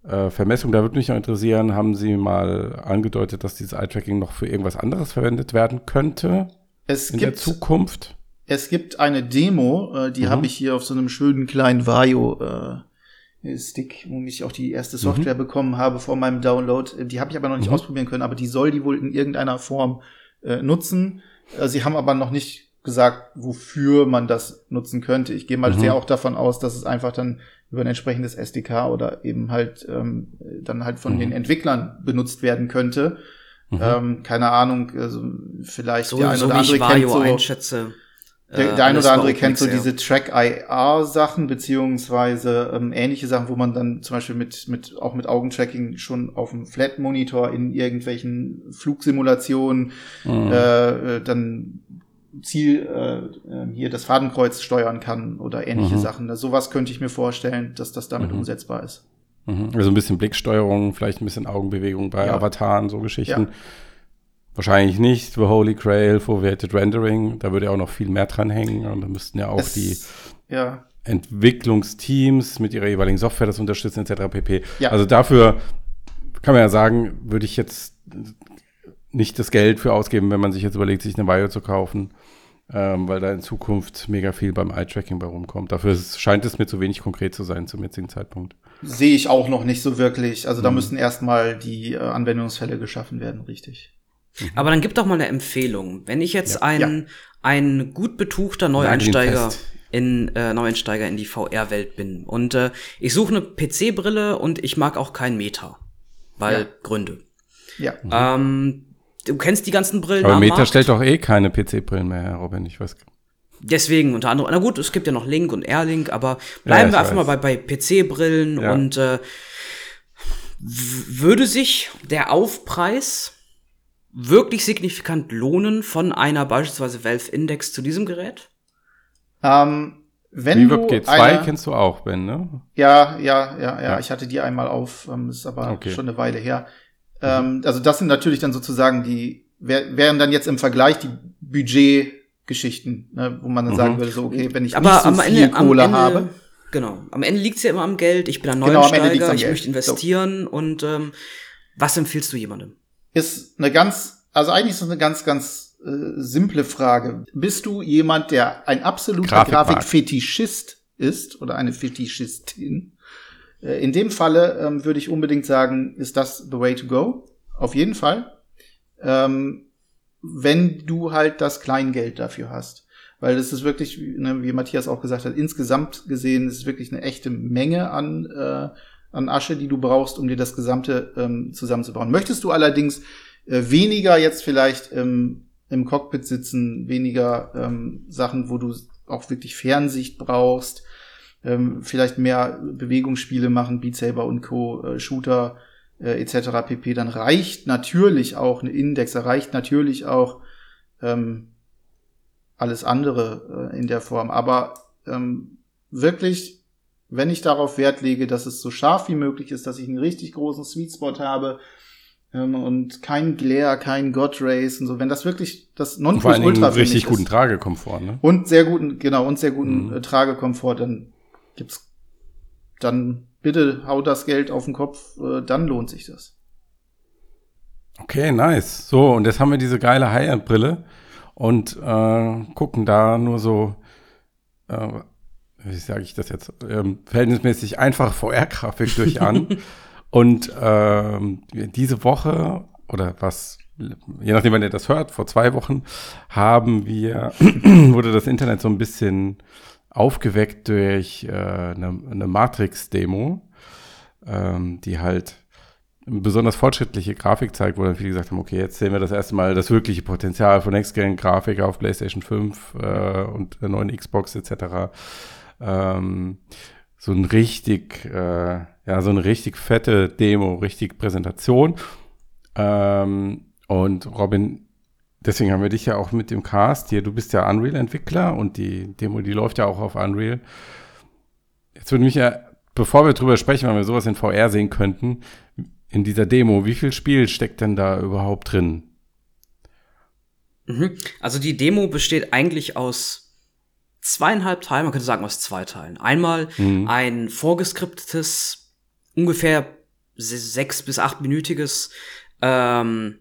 äh, Vermessung. Da würde mich noch interessieren, haben Sie mal angedeutet, dass dieses Eye-Tracking noch für irgendwas anderes verwendet werden könnte es in gibt, der Zukunft? Es gibt eine Demo, äh, die mhm. habe ich hier auf so einem schönen kleinen Vario äh, Stick, wo ich auch die erste Software mhm. bekommen habe vor meinem Download. Die habe ich aber noch nicht mhm. ausprobieren können, aber die soll die wohl in irgendeiner Form äh, nutzen. Äh, sie haben aber noch nicht gesagt, wofür man das nutzen könnte. Ich gehe mal mhm. sehr auch davon aus, dass es einfach dann über ein entsprechendes SDK oder eben halt ähm, dann halt von den mhm. Entwicklern benutzt werden könnte. Mhm. Ähm, keine Ahnung, also vielleicht so, der eine so oder andere kennt so einschätze der, der eine oder andere kennt so ja. diese Track-IR-Sachen, beziehungsweise ähm, ähnliche Sachen, wo man dann zum Beispiel mit, mit auch mit Augentracking schon auf dem Flat-Monitor in irgendwelchen Flugsimulationen mhm. äh, äh dann Ziel äh, ähm, hier das Fadenkreuz steuern kann oder ähnliche mhm. Sachen. Also sowas könnte ich mir vorstellen, dass das damit mhm. umsetzbar ist. Mhm. Also ein bisschen Blicksteuerung, vielleicht ein bisschen Augenbewegung bei ja. Avataren, so Geschichten. Ja. Wahrscheinlich nicht. The Holy Grail, Foveated Rendering, da würde ja auch noch viel mehr dran hängen. Und da müssten ja auch es, die ja. Entwicklungsteams mit ihrer jeweiligen Software das unterstützen, etc. pp. Ja. Also dafür kann man ja sagen, würde ich jetzt nicht das Geld für ausgeben, wenn man sich jetzt überlegt, sich eine Bio zu kaufen, ähm, weil da in Zukunft mega viel beim Eye-Tracking bei rumkommt. Dafür ist, scheint es mir zu wenig konkret zu sein zum jetzigen Zeitpunkt. Sehe ich auch noch nicht so wirklich. Also da mhm. müssen erstmal die äh, Anwendungsfälle geschaffen werden, richtig. Mhm. Aber dann gib doch mal eine Empfehlung. Wenn ich jetzt ja. ein, ja. ein gut betuchter Neueinsteiger in äh, Neueinsteiger in die VR-Welt bin und äh, ich suche eine PC-Brille und ich mag auch kein Meta, weil ja. Gründe. Ja. Ähm, du kennst die ganzen Brillen. Aber Meta Markt. stellt doch eh keine PC-Brillen mehr her, Robin, ich weiß. Deswegen unter anderem, na gut, es gibt ja noch Link und Airlink, aber bleiben ja, wir einfach weiß. mal bei, bei PC-Brillen ja. und äh, würde sich der Aufpreis wirklich signifikant lohnen von einer beispielsweise Valve Index zu diesem Gerät? Ähm, wenn Reverb G2 eine, kennst du auch, Ben, ne? Ja, ja, ja, ja, ja. Ich hatte die einmal auf, ähm, ist aber okay. schon eine Weile her. Ähm, also das sind natürlich dann sozusagen die, wär, wären dann jetzt im Vergleich die Budgetgeschichten, ne, wo man dann mhm. sagen würde, so, okay, wenn ich aber nicht so am viel Ende, Kohle Ende, habe. Genau. Am Ende liegt's ja immer am Geld. Ich bin ein Neuensteiger, genau, ich Geld. möchte investieren so. und ähm, was empfiehlst du jemandem? Ist eine ganz, also eigentlich ist es eine ganz, ganz äh, simple Frage. Bist du jemand, der ein absoluter Grafikfetischist ist oder eine Fetischistin? Äh, in dem Falle ähm, würde ich unbedingt sagen, ist das the way to go? Auf jeden Fall. Ähm, wenn du halt das Kleingeld dafür hast. Weil das ist wirklich, ne, wie Matthias auch gesagt hat, insgesamt gesehen ist es wirklich eine echte Menge an äh, an Asche, die du brauchst, um dir das Gesamte ähm, zusammenzubauen. Möchtest du allerdings äh, weniger jetzt vielleicht ähm, im Cockpit sitzen, weniger ähm, Sachen, wo du auch wirklich Fernsicht brauchst, ähm, vielleicht mehr Bewegungsspiele machen, Beat Saber und Co., äh, Shooter äh, etc. pp. Dann reicht natürlich auch eine Index, reicht natürlich auch ähm, alles andere äh, in der Form. Aber ähm, wirklich, wenn ich darauf Wert lege, dass es so scharf wie möglich ist, dass ich einen richtig großen Sweet Spot habe, ähm, und kein Glare, kein God Race und so. Wenn das wirklich das Nonplusultra für richtig guten Tragekomfort, ne? Und sehr guten, genau, und sehr guten mhm. äh, Tragekomfort, dann gibt's, dann bitte hau das Geld auf den Kopf, äh, dann lohnt sich das. Okay, nice. So, und jetzt haben wir diese geile High-End-Brille und äh, gucken da nur so, äh, wie sage ich das jetzt, ähm, verhältnismäßig einfach VR-Grafik durch an. Und ähm, diese Woche oder was, je nachdem, wann ihr das hört, vor zwei Wochen haben wir, wurde das Internet so ein bisschen aufgeweckt durch äh, eine, eine Matrix-Demo, ähm, die halt besonders fortschrittliche Grafik zeigt, wo dann viele gesagt haben, okay, jetzt sehen wir das erste Mal das wirkliche Potenzial von Next-Gen-Grafik auf PlayStation 5 äh, und der neuen Xbox etc. Ähm, so ein richtig, äh, ja, so eine richtig fette Demo, richtig Präsentation. Ähm, und Robin, deswegen haben wir dich ja auch mit dem Cast hier. Du bist ja Unreal-Entwickler und die Demo, die läuft ja auch auf Unreal. Jetzt würde mich ja, bevor wir drüber sprechen, wenn wir sowas in VR sehen könnten, in dieser Demo, wie viel Spiel steckt denn da überhaupt drin? Mhm. Also die Demo besteht eigentlich aus zweieinhalb Teilen, man könnte sagen aus zwei Teilen. Einmal mhm. ein vorgeskriptetes, ungefähr sechs bis achtminütiges ähm,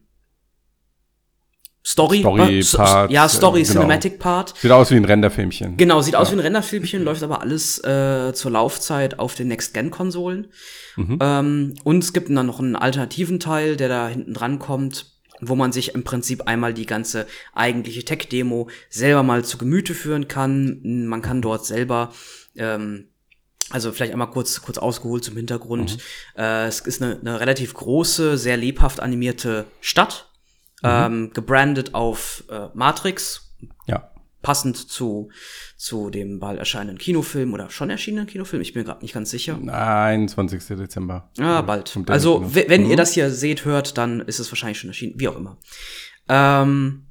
Story, Story äh, Part, ja, Story, genau. Cinematic Part. Sieht aus wie ein Renderfilmchen. Genau, sieht ja. aus wie ein Renderfilmchen, läuft aber alles äh, zur Laufzeit auf den Next-Gen-Konsolen. Mhm. Ähm, und es gibt dann noch einen alternativen Teil, der da hinten dran kommt, wo man sich im Prinzip einmal die ganze eigentliche Tech-Demo selber mal zu Gemüte führen kann. Man kann dort selber ähm, also vielleicht einmal kurz, kurz ausgeholt zum Hintergrund. Mhm. Äh, es ist eine, eine relativ große, sehr lebhaft animierte Stadt, mhm. ähm, gebrandet auf äh, Matrix. Passend zu, zu dem bald erscheinenden Kinofilm oder schon erschienenen Kinofilm. Ich bin gerade nicht ganz sicher. 21. Dezember. Ah, bald. Also, wenn mhm. ihr das hier seht, hört, dann ist es wahrscheinlich schon erschienen, wie auch immer. Ähm,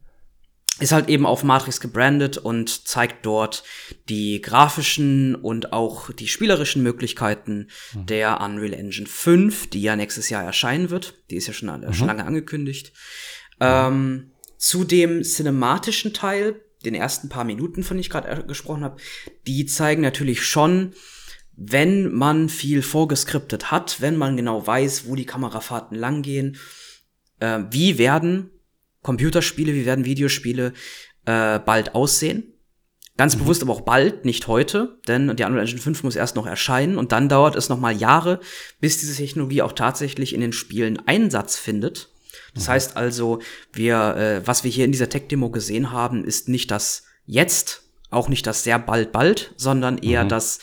ist halt eben auf Matrix gebrandet und zeigt dort die grafischen und auch die spielerischen Möglichkeiten mhm. der Unreal Engine 5, die ja nächstes Jahr erscheinen wird. Die ist ja schon, mhm. schon lange angekündigt. Ähm, zu dem cinematischen Teil den ersten paar Minuten, von denen ich gerade äh, gesprochen habe, die zeigen natürlich schon, wenn man viel vorgeskriptet hat, wenn man genau weiß, wo die Kamerafahrten langgehen, äh, wie werden Computerspiele, wie werden Videospiele äh, bald aussehen. Ganz mhm. bewusst aber auch bald, nicht heute, denn die Unreal Engine 5 muss erst noch erscheinen und dann dauert es noch mal Jahre, bis diese Technologie auch tatsächlich in den Spielen Einsatz findet. Das heißt also, wir, äh, was wir hier in dieser Tech-Demo gesehen haben, ist nicht das jetzt, auch nicht das sehr bald bald, sondern eher mhm. das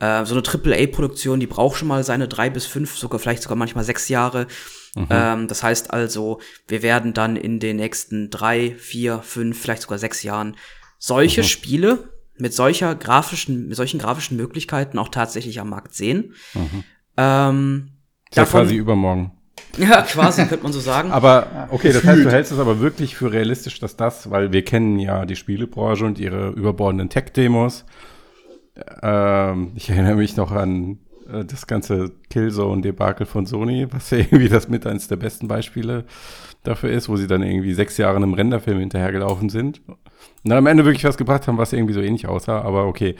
äh, so eine AAA-Produktion, die braucht schon mal seine drei bis fünf, sogar vielleicht sogar manchmal sechs Jahre. Mhm. Ähm, das heißt also, wir werden dann in den nächsten drei, vier, fünf, vielleicht sogar sechs Jahren solche mhm. Spiele mit solcher grafischen, mit solchen grafischen Möglichkeiten auch tatsächlich am Markt sehen. Mhm. Ähm, ja quasi übermorgen. Ja, quasi, könnte man so sagen. Aber okay, das heißt, du hältst es aber wirklich für realistisch, dass das, weil wir kennen ja die Spielebranche und ihre überbordenden Tech-Demos. Ähm, ich erinnere mich noch an äh, das ganze Killzone-Debakel von Sony, was ja irgendwie das mit eines der besten Beispiele dafür ist, wo sie dann irgendwie sechs Jahre einem Renderfilm hinterhergelaufen sind. Und dann am Ende wirklich was gebracht haben, was irgendwie so ähnlich aussah, aber okay,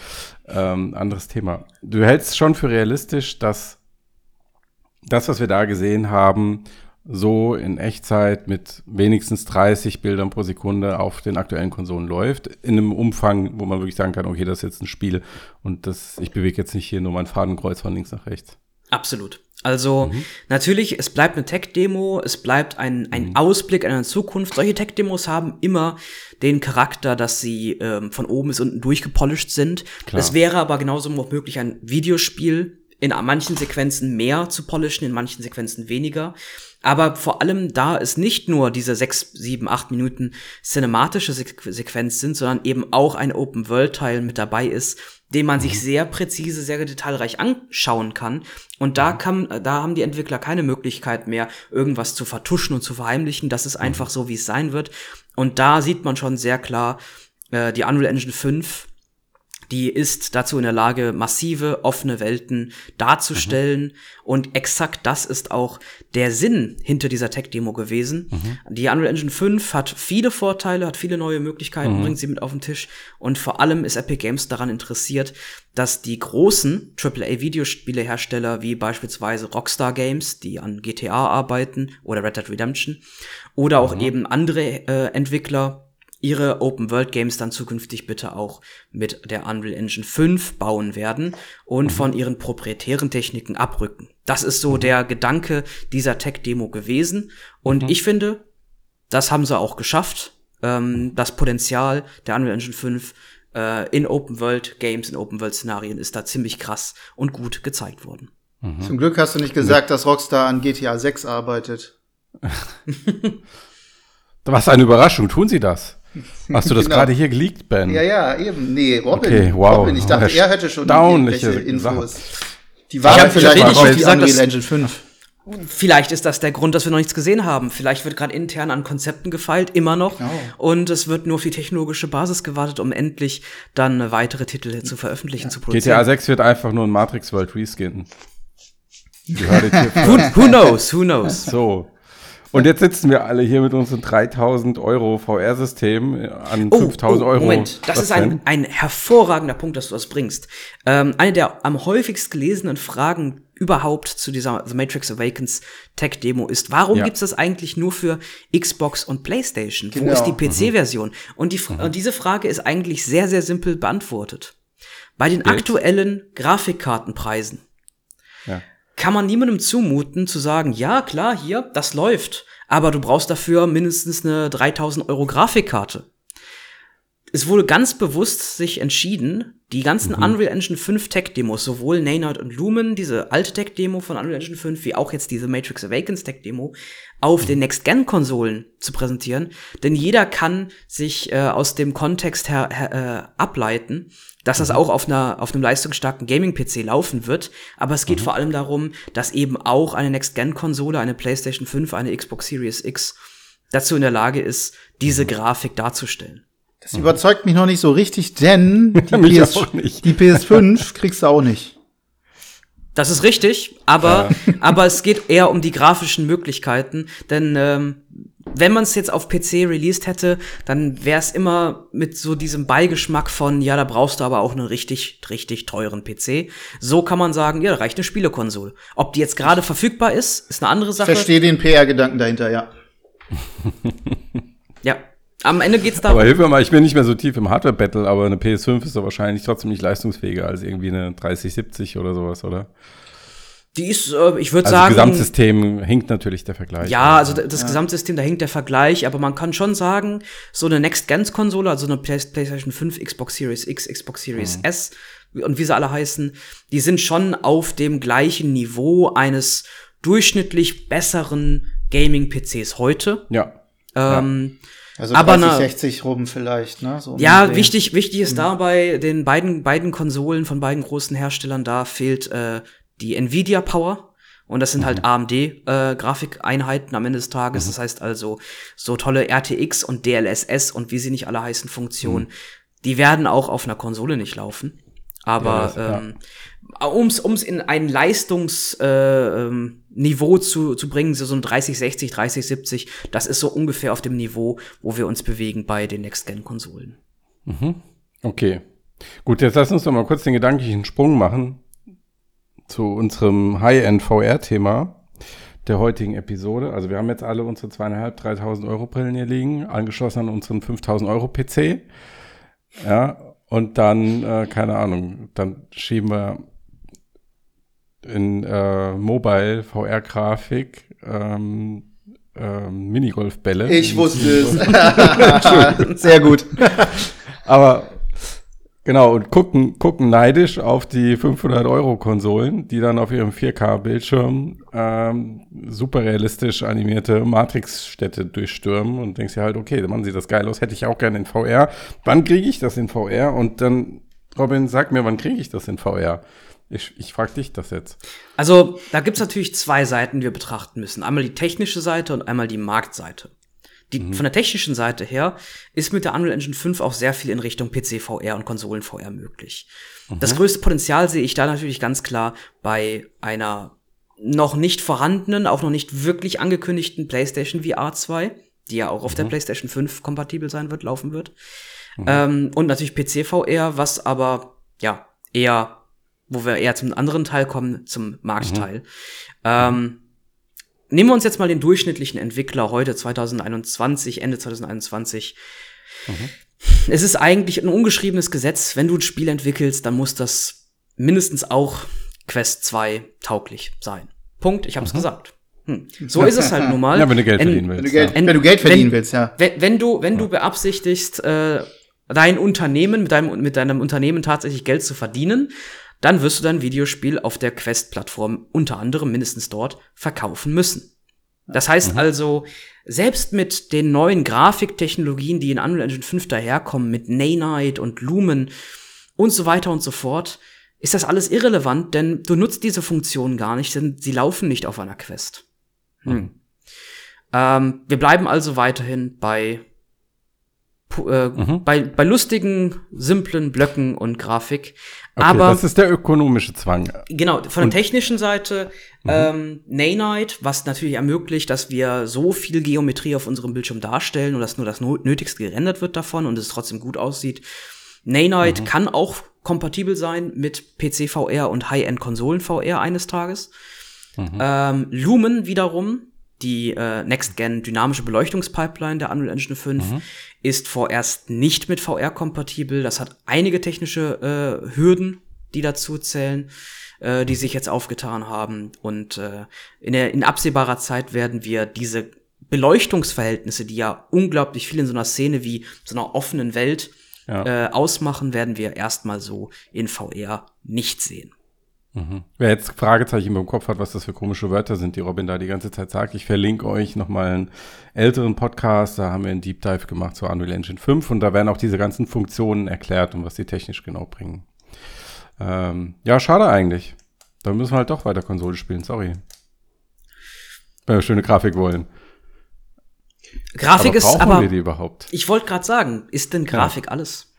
ähm, anderes Thema. Du hältst schon für realistisch, dass das, was wir da gesehen haben, so in Echtzeit mit wenigstens 30 Bildern pro Sekunde auf den aktuellen Konsolen läuft, in einem Umfang, wo man wirklich sagen kann, okay, das ist jetzt ein Spiel und das, ich bewege jetzt nicht hier nur mein Fadenkreuz von links nach rechts. Absolut. Also mhm. natürlich, es bleibt eine Tech-Demo, es bleibt ein, ein mhm. Ausblick in eine Zukunft. Solche Tech-Demos haben immer den Charakter, dass sie ähm, von oben bis unten durchgepolished sind. Es wäre aber genauso möglich ein Videospiel in manchen Sequenzen mehr zu polischen, in manchen Sequenzen weniger. Aber vor allem, da es nicht nur diese sechs, sieben, acht Minuten cinematische Sequenz sind, sondern eben auch ein Open-World-Teil mit dabei ist, den man sich mhm. sehr präzise, sehr detailreich anschauen kann. Und da mhm. kann, da haben die Entwickler keine Möglichkeit mehr, irgendwas zu vertuschen und zu verheimlichen. Das ist einfach mhm. so, wie es sein wird. Und da sieht man schon sehr klar, äh, die Unreal Engine 5 die ist dazu in der Lage, massive, offene Welten darzustellen. Mhm. Und exakt das ist auch der Sinn hinter dieser Tech-Demo gewesen. Mhm. Die Unreal Engine 5 hat viele Vorteile, hat viele neue Möglichkeiten, mhm. bringt sie mit auf den Tisch. Und vor allem ist Epic Games daran interessiert, dass die großen AAA-Videospielehersteller wie beispielsweise Rockstar Games, die an GTA arbeiten, oder Red Dead Redemption, oder auch mhm. eben andere äh, Entwickler, ihre Open World Games dann zukünftig bitte auch mit der Unreal Engine 5 bauen werden und mhm. von ihren proprietären Techniken abrücken. Das ist so mhm. der Gedanke dieser Tech-Demo gewesen. Und mhm. ich finde, das haben sie auch geschafft. Ähm, das Potenzial der Unreal Engine 5 äh, in Open World Games, in Open World Szenarien ist da ziemlich krass und gut gezeigt worden. Mhm. Zum Glück hast du nicht gesagt, dass Rockstar an GTA 6 arbeitet. Was eine Überraschung, tun sie das? Hast du das genau. gerade hier geleakt, Ben? Ja, ja, eben. Nee, Robin. Okay, wow. Robin. Ich dachte, er hätte schon irgendwelche Infos. Die waren vielleicht auch auf die Unreal Engine 5. Vielleicht ist das der Grund, dass wir noch nichts gesehen haben. Vielleicht wird gerade intern an Konzepten gefeilt, immer noch. Oh. Und es wird nur auf die technologische Basis gewartet, um endlich dann weitere Titel zu veröffentlichen, ja. zu produzieren. GTA 6 wird einfach nur ein Matrix World Reskin. who, who knows, who knows. So. Und jetzt sitzen wir alle hier mit unseren 3000 Euro VR-System an oh, 5000 oh, Euro. Moment, das Was ist ein, ein hervorragender Punkt, dass du das bringst. Ähm, eine der am häufigst gelesenen Fragen überhaupt zu dieser The Matrix Awakens Tech Demo ist, warum ja. gibt's das eigentlich nur für Xbox und PlayStation? Genau. Wo ist die PC-Version? Mhm. Und, die, mhm. und diese Frage ist eigentlich sehr, sehr simpel beantwortet. Bei den Bild. aktuellen Grafikkartenpreisen ja kann man niemandem zumuten zu sagen, ja klar, hier, das läuft, aber du brauchst dafür mindestens eine 3000 Euro Grafikkarte. Es wurde ganz bewusst sich entschieden, die ganzen mhm. Unreal Engine 5 Tech-Demos, sowohl Nanite und Lumen, diese alte Tech-Demo von Unreal Engine 5, wie auch jetzt diese Matrix Awakens Tech-Demo, auf mhm. den Next-Gen-Konsolen zu präsentieren. Denn jeder kann sich äh, aus dem Kontext her, her äh, ableiten, dass das mhm. auch auf, einer, auf einem leistungsstarken Gaming-PC laufen wird. Aber es geht mhm. vor allem darum, dass eben auch eine Next-Gen-Konsole, eine PlayStation 5, eine Xbox Series X dazu in der Lage ist, diese mhm. Grafik darzustellen. Das überzeugt mich noch nicht so richtig, denn die, PS, die PS5 kriegst du auch nicht. Das ist richtig, aber, ja. aber es geht eher um die grafischen Möglichkeiten, denn ähm, wenn man es jetzt auf PC released hätte, dann wäre es immer mit so diesem Beigeschmack von, ja, da brauchst du aber auch einen richtig, richtig teuren PC. So kann man sagen, ja, da reicht eine Spielekonsole. Ob die jetzt gerade verfügbar ist, ist eine andere Sache. Ich verstehe den PR-Gedanken dahinter, ja. ja. Am Ende geht's darum. Aber hilf mir mal, ich bin nicht mehr so tief im Hardware-Battle, aber eine PS5 ist doch wahrscheinlich trotzdem nicht leistungsfähiger als irgendwie eine 3070 oder sowas, oder? Die ist, äh, ich würde also sagen. Das Gesamtsystem hinkt natürlich der Vergleich. Ja, also das ja. Gesamtsystem, da hinkt der Vergleich, aber man kann schon sagen, so eine Next-Gens-Konsole, also eine PlayStation 5, Xbox Series X, Xbox Series mhm. S und wie sie alle heißen, die sind schon auf dem gleichen Niveau eines durchschnittlich besseren Gaming-PCs heute. Ja. Ähm, ja. Also 30, aber 60 rum vielleicht, ne? So ja, wichtig, wichtig ist mhm. dabei den beiden, beiden Konsolen von beiden großen Herstellern, da fehlt äh, die Nvidia Power. Und das sind halt mhm. halt AMD-Grafikeinheiten äh, am Ende des Tages. Mhm. Das heißt also, so tolle RTX und DLSS und wie sie nicht alle heißen Funktionen, mhm. die werden auch auf einer Konsole nicht laufen. Aber ja, ähm, ja. um's ums in ein Leistungsniveau äh, ähm, zu, zu bringen, so ein 3060, 3070, das ist so ungefähr auf dem Niveau, wo wir uns bewegen bei den Next-Gen-Konsolen. Mhm. Okay. Gut, jetzt lass uns doch mal kurz den gedanklichen Sprung machen zu unserem High-End-VR-Thema der heutigen Episode. Also wir haben jetzt alle unsere zweieinhalb, dreitausend Euro Brillen hier liegen, angeschlossen an unseren 5000 Euro PC. Ja, und dann, äh, keine Ahnung, dann schieben wir in äh, Mobile VR-Grafik ähm, ähm, Minigolfbälle. Ich wusste es. Sehr gut. Aber Genau, und gucken, gucken neidisch auf die 500-Euro-Konsolen, die dann auf ihrem 4K-Bildschirm ähm, super realistisch animierte Matrix-Städte durchstürmen und denkst dir halt, okay, dann machen sie das geil aus, hätte ich auch gerne in VR. Wann kriege ich das in VR? Und dann, Robin, sag mir, wann kriege ich das in VR? Ich, ich frage dich das jetzt. Also, da gibt's natürlich zwei Seiten, die wir betrachten müssen. Einmal die technische Seite und einmal die Marktseite. Die, mhm. Von der technischen Seite her ist mit der Unreal Engine 5 auch sehr viel in Richtung PC VR und Konsolen VR möglich. Mhm. Das größte Potenzial sehe ich da natürlich ganz klar bei einer noch nicht vorhandenen, auch noch nicht wirklich angekündigten PlayStation VR 2, die ja auch auf mhm. der PlayStation 5 kompatibel sein wird, laufen wird. Mhm. Ähm, und natürlich PC VR, was aber ja eher, wo wir eher zum anderen Teil kommen, zum Marktteil. Mhm. Ähm, nehmen wir uns jetzt mal den durchschnittlichen Entwickler heute 2021, Ende 2021. Mhm. Es ist eigentlich ein ungeschriebenes Gesetz, wenn du ein Spiel entwickelst, dann muss das mindestens auch Quest 2 tauglich sein. Punkt, ich hab's mhm. gesagt. Hm. So ist es halt nun mal. Ja, wenn du Geld verdienen willst. Wenn du Geld, ja. wenn du Geld verdienen wenn, willst, ja. Wenn, wenn du, wenn ja. du beabsichtigst, äh, dein Unternehmen, mit deinem, mit deinem Unternehmen tatsächlich Geld zu verdienen, dann wirst du dein Videospiel auf der Quest-Plattform unter anderem mindestens dort verkaufen müssen. Das heißt mhm. also, selbst mit den neuen Grafiktechnologien, die in Unreal Engine 5 daherkommen, mit Nanite und Lumen und so weiter und so fort, ist das alles irrelevant, denn du nutzt diese Funktionen gar nicht, denn sie laufen nicht auf einer Quest. Hm. Mhm. Ähm, wir bleiben also weiterhin bei äh, mhm. bei, bei lustigen, simplen Blöcken und Grafik. Okay, Aber das ist der ökonomische Zwang. Genau, von und, der technischen Seite mhm. ähm, Nanite, was natürlich ermöglicht, dass wir so viel Geometrie auf unserem Bildschirm darstellen und dass nur das Nötigste gerendert wird davon und es trotzdem gut aussieht. Nanite mhm. kann auch kompatibel sein mit PC VR und High-End Konsolen VR eines Tages. Mhm. Ähm, Lumen wiederum die äh, Next-Gen dynamische Beleuchtungspipeline der Unreal Engine 5 mhm. ist vorerst nicht mit VR kompatibel. Das hat einige technische äh, Hürden, die dazu zählen, äh, die sich jetzt aufgetan haben. Und äh, in, der, in absehbarer Zeit werden wir diese Beleuchtungsverhältnisse, die ja unglaublich viel in so einer Szene wie so einer offenen Welt ja. äh, ausmachen, werden wir erstmal so in VR nicht sehen. Mhm. Wer jetzt Fragezeichen im Kopf hat, was das für komische Wörter sind, die Robin da die ganze Zeit sagt, ich verlinke euch nochmal einen älteren Podcast, da haben wir einen Deep Dive gemacht zur Unreal Engine 5 und da werden auch diese ganzen Funktionen erklärt und was die technisch genau bringen. Ähm, ja, schade eigentlich. Da müssen wir halt doch weiter Konsole spielen, sorry. Wenn wir schöne Grafik wollen. Grafik aber ist aber. Wir die überhaupt? Ich wollte gerade sagen, ist denn Grafik ja. alles?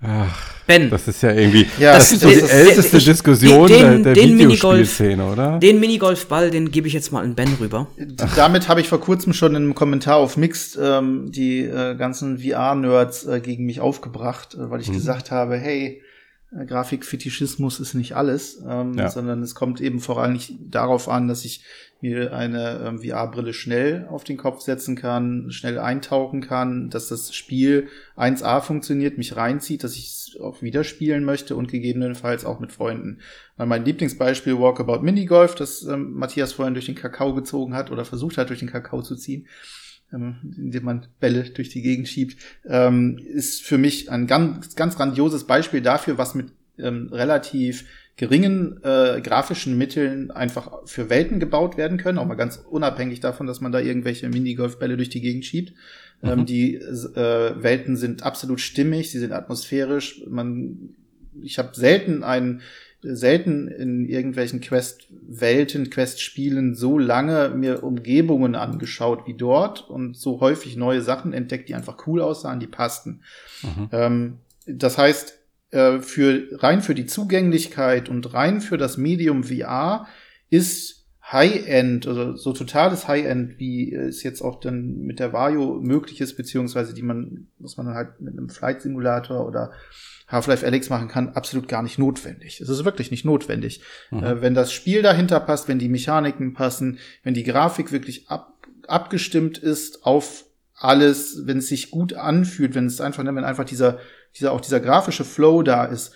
Ach, ben. Das ist ja irgendwie, ja, das, ist so die älteste ich, Diskussion den, der, der den Videospielszene, oder? Den Minigolfball, den gebe ich jetzt mal an Ben rüber. Damit habe ich vor kurzem schon in einem Kommentar auf Mixed ähm, die äh, ganzen VR-Nerds äh, gegen mich aufgebracht, äh, weil ich mhm. gesagt habe, hey, äh, Grafikfetischismus ist nicht alles, ähm, ja. sondern es kommt eben vor allem nicht darauf an, dass ich mir eine ähm, VR-Brille schnell auf den Kopf setzen kann, schnell eintauchen kann, dass das Spiel 1A funktioniert, mich reinzieht, dass ich es auch wieder spielen möchte und gegebenenfalls auch mit Freunden. Weil mein Lieblingsbeispiel Walkabout Minigolf, das ähm, Matthias vorhin durch den Kakao gezogen hat oder versucht hat, durch den Kakao zu ziehen, indem man Bälle durch die Gegend schiebt, ähm, ist für mich ein ganz, ganz grandioses Beispiel dafür, was mit ähm, relativ geringen äh, grafischen Mitteln einfach für Welten gebaut werden können, auch mal ganz unabhängig davon, dass man da irgendwelche Minigolfbälle durch die Gegend schiebt. Ähm, mhm. Ähm, die äh, Welten sind absolut stimmig, sie sind atmosphärisch. Man, ich habe selten einen selten in irgendwelchen Quest-Welten, Quest-Spielen so lange mir Umgebungen angeschaut wie dort und so häufig neue Sachen entdeckt, die einfach cool aussahen, die passten. Mhm. Ähm, das heißt, äh, für rein für die Zugänglichkeit und rein für das Medium VR ist High-End, also so totales High-End, wie es jetzt auch dann mit der Vario möglich ist, beziehungsweise die man, was man dann halt mit einem Flight-Simulator oder Half-Life Alyx machen kann, absolut gar nicht notwendig. Es ist wirklich nicht notwendig. Mhm. Äh, wenn das Spiel dahinter passt, wenn die Mechaniken passen, wenn die Grafik wirklich ab, abgestimmt ist auf alles, wenn es sich gut anfühlt, wenn es einfach, wenn einfach dieser dieser, auch dieser grafische Flow da ist,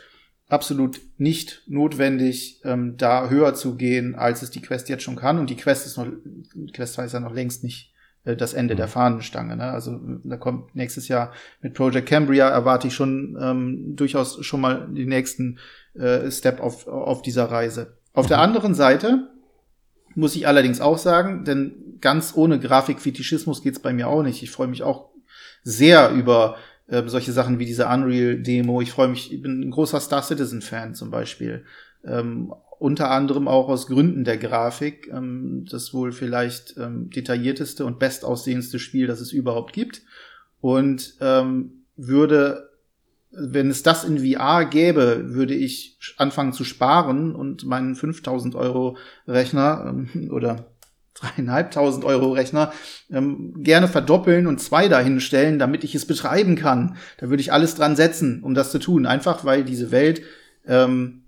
absolut nicht notwendig, ähm, da höher zu gehen, als es die Quest jetzt schon kann. Und die Quest ist noch, Quest 2 ist ja noch längst nicht äh, das Ende mhm. der Fahnenstange. Ne? Also da kommt nächstes Jahr mit Project Cambria erwarte ich schon ähm, durchaus schon mal den nächsten äh, Step auf, auf dieser Reise. Auf mhm. der anderen Seite muss ich allerdings auch sagen, denn ganz ohne Grafikfetischismus geht's bei mir auch nicht. Ich freue mich auch sehr über äh, solche Sachen wie diese Unreal-Demo. Ich freue mich, ich bin ein großer Star Citizen-Fan zum Beispiel. Ähm, unter anderem auch aus Gründen der Grafik. Ähm, das wohl vielleicht ähm, detaillierteste und bestaussehendste Spiel, das es überhaupt gibt. Und ähm, würde, wenn es das in VR gäbe, würde ich anfangen zu sparen und meinen 5000 Euro Rechner ähm, oder dreieinhalbtausend Euro Rechner ähm, gerne verdoppeln und zwei dahinstellen, damit ich es betreiben kann. Da würde ich alles dran setzen, um das zu tun. Einfach weil diese Welt, ähm,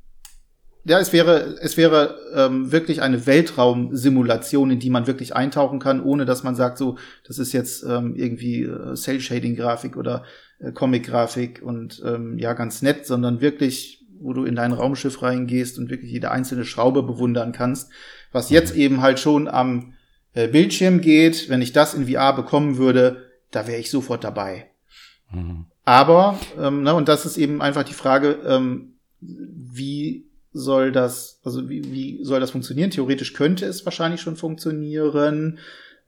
ja, es wäre, es wäre ähm, wirklich eine Weltraumsimulation, in die man wirklich eintauchen kann, ohne dass man sagt, so, das ist jetzt ähm, irgendwie äh, Cell-Shading-Grafik oder äh, Comic-Grafik und ähm, ja, ganz nett, sondern wirklich wo du in dein Raumschiff reingehst und wirklich jede einzelne Schraube bewundern kannst was jetzt eben halt schon am äh, Bildschirm geht, wenn ich das in VR bekommen würde, da wäre ich sofort dabei. Mhm. Aber, ähm, ne, und das ist eben einfach die Frage, ähm, wie soll das, also wie, wie soll das funktionieren? Theoretisch könnte es wahrscheinlich schon funktionieren,